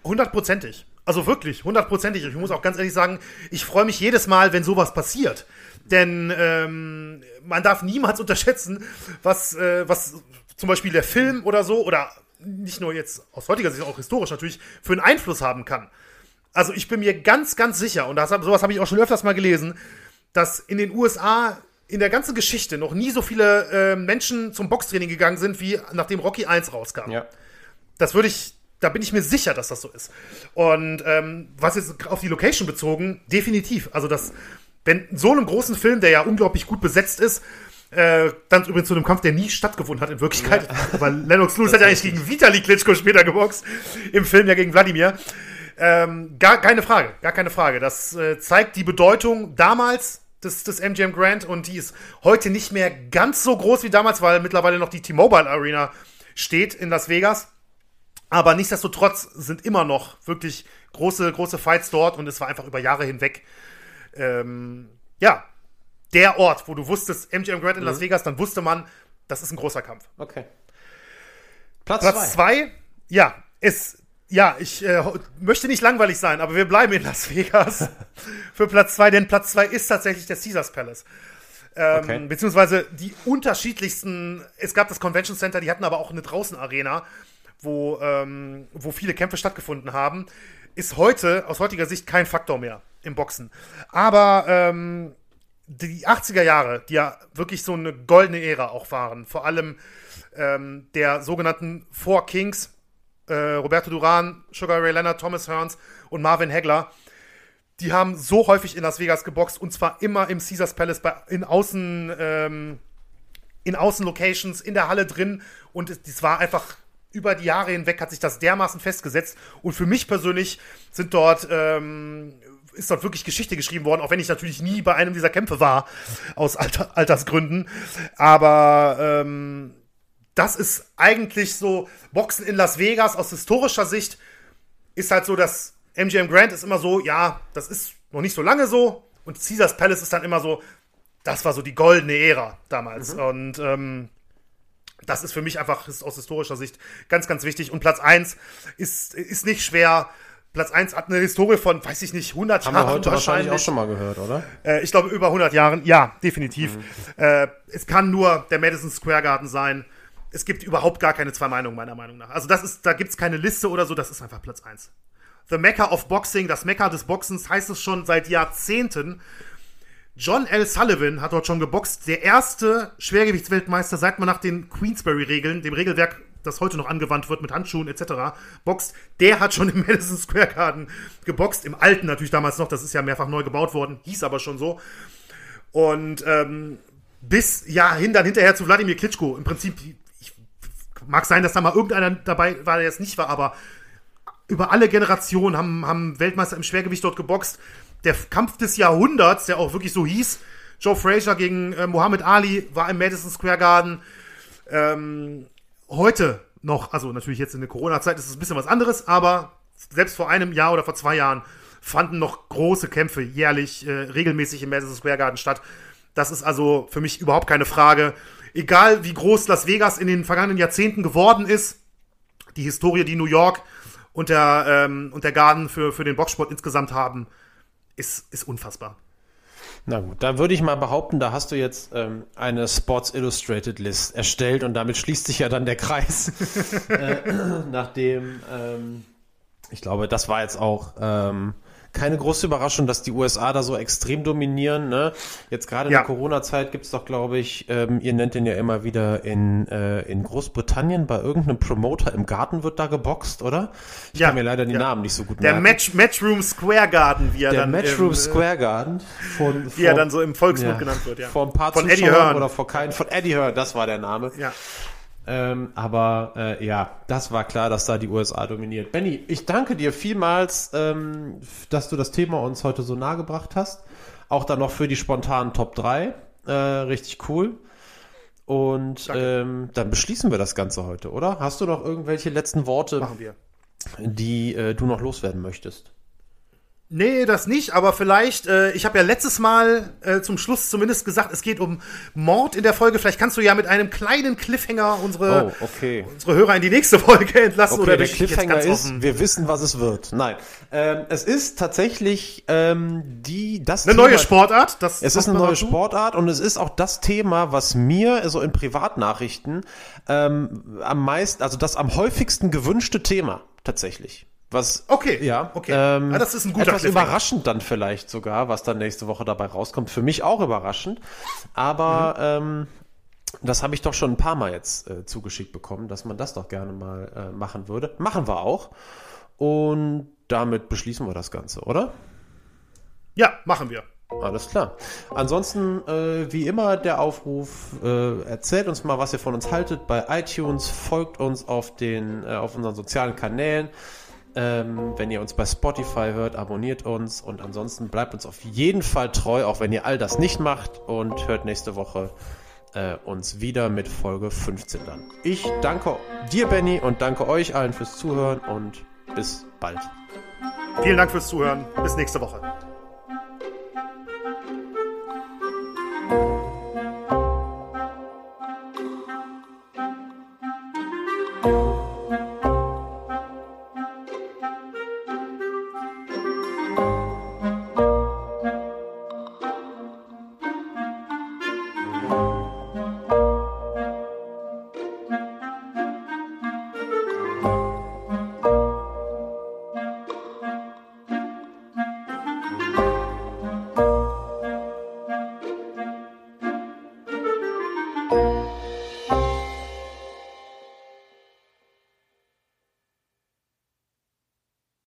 Hundertprozentig. Also wirklich, hundertprozentig. Ich muss auch ganz ehrlich sagen, ich freue mich jedes Mal, wenn sowas passiert. Denn ähm, man darf niemals unterschätzen, was, äh, was zum Beispiel der Film oder so, oder nicht nur jetzt aus heutiger Sicht, auch historisch natürlich, für einen Einfluss haben kann. Also ich bin mir ganz, ganz sicher, und das, sowas habe ich auch schon öfters mal gelesen, dass in den USA in der ganzen Geschichte noch nie so viele äh, Menschen zum Boxtraining gegangen sind, wie nachdem Rocky 1 rauskam. Ja. Das würde ich, da bin ich mir sicher, dass das so ist. Und ähm, was jetzt auf die Location bezogen, definitiv. Also das, wenn so einem großen Film, der ja unglaublich gut besetzt ist, äh, dann übrigens zu einem Kampf, der nie stattgefunden hat in Wirklichkeit, ja. weil Lennox Lewis hat ja eigentlich gegen Vitali Klitschko später geboxt, im Film ja gegen Wladimir. Ähm, gar keine Frage, gar keine Frage. Das äh, zeigt die Bedeutung damals des, des MGM Grand und die ist heute nicht mehr ganz so groß wie damals, weil mittlerweile noch die T-Mobile Arena steht in Las Vegas. Aber nichtsdestotrotz sind immer noch wirklich große, große Fights dort und es war einfach über Jahre hinweg, ähm, ja, der Ort, wo du wusstest, MGM Grand in mhm. Las Vegas, dann wusste man, das ist ein großer Kampf. Okay. Platz, Platz zwei. zwei. Ja, ist ja, ich äh, möchte nicht langweilig sein, aber wir bleiben in Las Vegas für Platz zwei, denn Platz zwei ist tatsächlich der Caesars Palace. Ähm, okay. Beziehungsweise die unterschiedlichsten, es gab das Convention Center, die hatten aber auch eine Draußenarena, wo, ähm, wo viele Kämpfe stattgefunden haben. Ist heute, aus heutiger Sicht, kein Faktor mehr im Boxen. Aber ähm, die 80er Jahre, die ja wirklich so eine goldene Ära auch waren, vor allem ähm, der sogenannten Four Kings, äh, Roberto Duran, Sugar Ray Leonard, Thomas Hearns und Marvin Hagler, die haben so häufig in Las Vegas geboxt und zwar immer im Caesars Palace bei, in Außen ähm, in Außenlocations in der Halle drin und es war einfach über die Jahre hinweg hat sich das dermaßen festgesetzt und für mich persönlich sind dort ähm, ist dort wirklich Geschichte geschrieben worden, auch wenn ich natürlich nie bei einem dieser Kämpfe war aus Alter, Altersgründen, aber ähm, das ist eigentlich so, Boxen in Las Vegas aus historischer Sicht ist halt so, dass MGM Grant ist immer so, ja, das ist noch nicht so lange so und Caesars Palace ist dann immer so, das war so die goldene Ära damals. Mhm. Und ähm, das ist für mich einfach aus historischer Sicht ganz, ganz wichtig. Und Platz 1 ist, ist nicht schwer. Platz 1 hat eine Historie von, weiß ich nicht, 100 Haben Jahren. Haben wir heute wahrscheinlich auch schon mal gehört, oder? Äh, ich glaube, über 100 Jahren. Ja, definitiv. Mhm. Äh, es kann nur der Madison Square Garden sein es gibt überhaupt gar keine zwei Meinungen, meiner Meinung nach. Also, das ist, da gibt es keine Liste oder so, das ist einfach Platz 1. The Mecca of Boxing, das Mecca des Boxens, heißt es schon seit Jahrzehnten. John L. Sullivan hat dort schon geboxt. Der erste Schwergewichtsweltmeister, seit man nach den Queensberry-Regeln, dem Regelwerk, das heute noch angewandt wird mit Handschuhen etc., boxt. Der hat schon im Madison Square Garden geboxt. Im alten natürlich damals noch, das ist ja mehrfach neu gebaut worden, hieß aber schon so. Und ähm, bis ja hin dann hinterher zu Wladimir Klitschko. Im Prinzip mag sein, dass da mal irgendeiner dabei war, der jetzt nicht war, aber über alle Generationen haben, haben Weltmeister im Schwergewicht dort geboxt. Der Kampf des Jahrhunderts, der auch wirklich so hieß, Joe Frazier gegen äh, Muhammad Ali, war im Madison Square Garden. Ähm, heute noch, also natürlich jetzt in der Corona-Zeit ist es ein bisschen was anderes, aber selbst vor einem Jahr oder vor zwei Jahren fanden noch große Kämpfe jährlich äh, regelmäßig im Madison Square Garden statt. Das ist also für mich überhaupt keine Frage egal wie groß Las Vegas in den vergangenen Jahrzehnten geworden ist, die Historie, die New York und der, ähm, und der Garden für, für den Boxsport insgesamt haben, ist, ist unfassbar. Na gut, da würde ich mal behaupten, da hast du jetzt ähm, eine Sports Illustrated List erstellt und damit schließt sich ja dann der Kreis. äh, nachdem, ähm, ich glaube, das war jetzt auch ähm, keine große Überraschung, dass die USA da so extrem dominieren. Ne? Jetzt gerade in ja. der Corona-Zeit gibt es doch, glaube ich, ähm, ihr nennt den ja immer wieder in, äh, in Großbritannien bei irgendeinem Promoter im Garten wird da geboxt, oder? Ich ja. kann mir leider die ja. Namen nicht so gut der merken. Der Match, Matchroom Square Garden, wie er der dann Matchroom im, Square Garden von, wie er dann so im Volksmund genannt wird, ja. Vor ein paar von Eddie Hearn. oder vor keinen von Eddie Hearn, das war der Name. Ja. Ähm, aber äh, ja, das war klar, dass da die USA dominiert. Benny, ich danke dir vielmals, ähm, dass du das Thema uns heute so nahe gebracht hast. Auch dann noch für die spontanen Top 3. Äh, richtig cool. Und ähm, dann beschließen wir das Ganze heute, oder? Hast du noch irgendwelche letzten Worte, die äh, du noch loswerden möchtest? Nee, das nicht, aber vielleicht, äh, ich habe ja letztes Mal äh, zum Schluss zumindest gesagt, es geht um Mord in der Folge. Vielleicht kannst du ja mit einem kleinen Cliffhanger unsere, oh, okay. unsere Hörer in die nächste Folge entlassen. Okay, oder der Cliffhanger ist, wir wissen, was es wird. Nein, ähm, es ist tatsächlich ähm, die, das Eine Thema, neue Sportart. Das es ist eine neue. Sportart und es ist auch das Thema, was mir so in Privatnachrichten ähm, am meisten, also das am häufigsten gewünschte Thema tatsächlich. Was, okay, ja, okay. Ähm, ja, das ist ein guter Etwas überraschend dann vielleicht sogar, was dann nächste Woche dabei rauskommt. Für mich auch überraschend. Aber mhm. ähm, das habe ich doch schon ein paar Mal jetzt äh, zugeschickt bekommen, dass man das doch gerne mal äh, machen würde. Machen wir auch. Und damit beschließen wir das Ganze, oder? Ja, machen wir. Alles klar. Ansonsten, äh, wie immer, der Aufruf, äh, erzählt uns mal, was ihr von uns haltet bei iTunes, folgt uns auf, den, äh, auf unseren sozialen Kanälen. Ähm, wenn ihr uns bei Spotify hört, abonniert uns und ansonsten bleibt uns auf jeden Fall treu, auch wenn ihr all das nicht macht und hört nächste Woche äh, uns wieder mit Folge 15 dann. Ich danke dir, Benny, und danke euch allen fürs Zuhören und bis bald. Vielen Dank fürs Zuhören. Bis nächste Woche.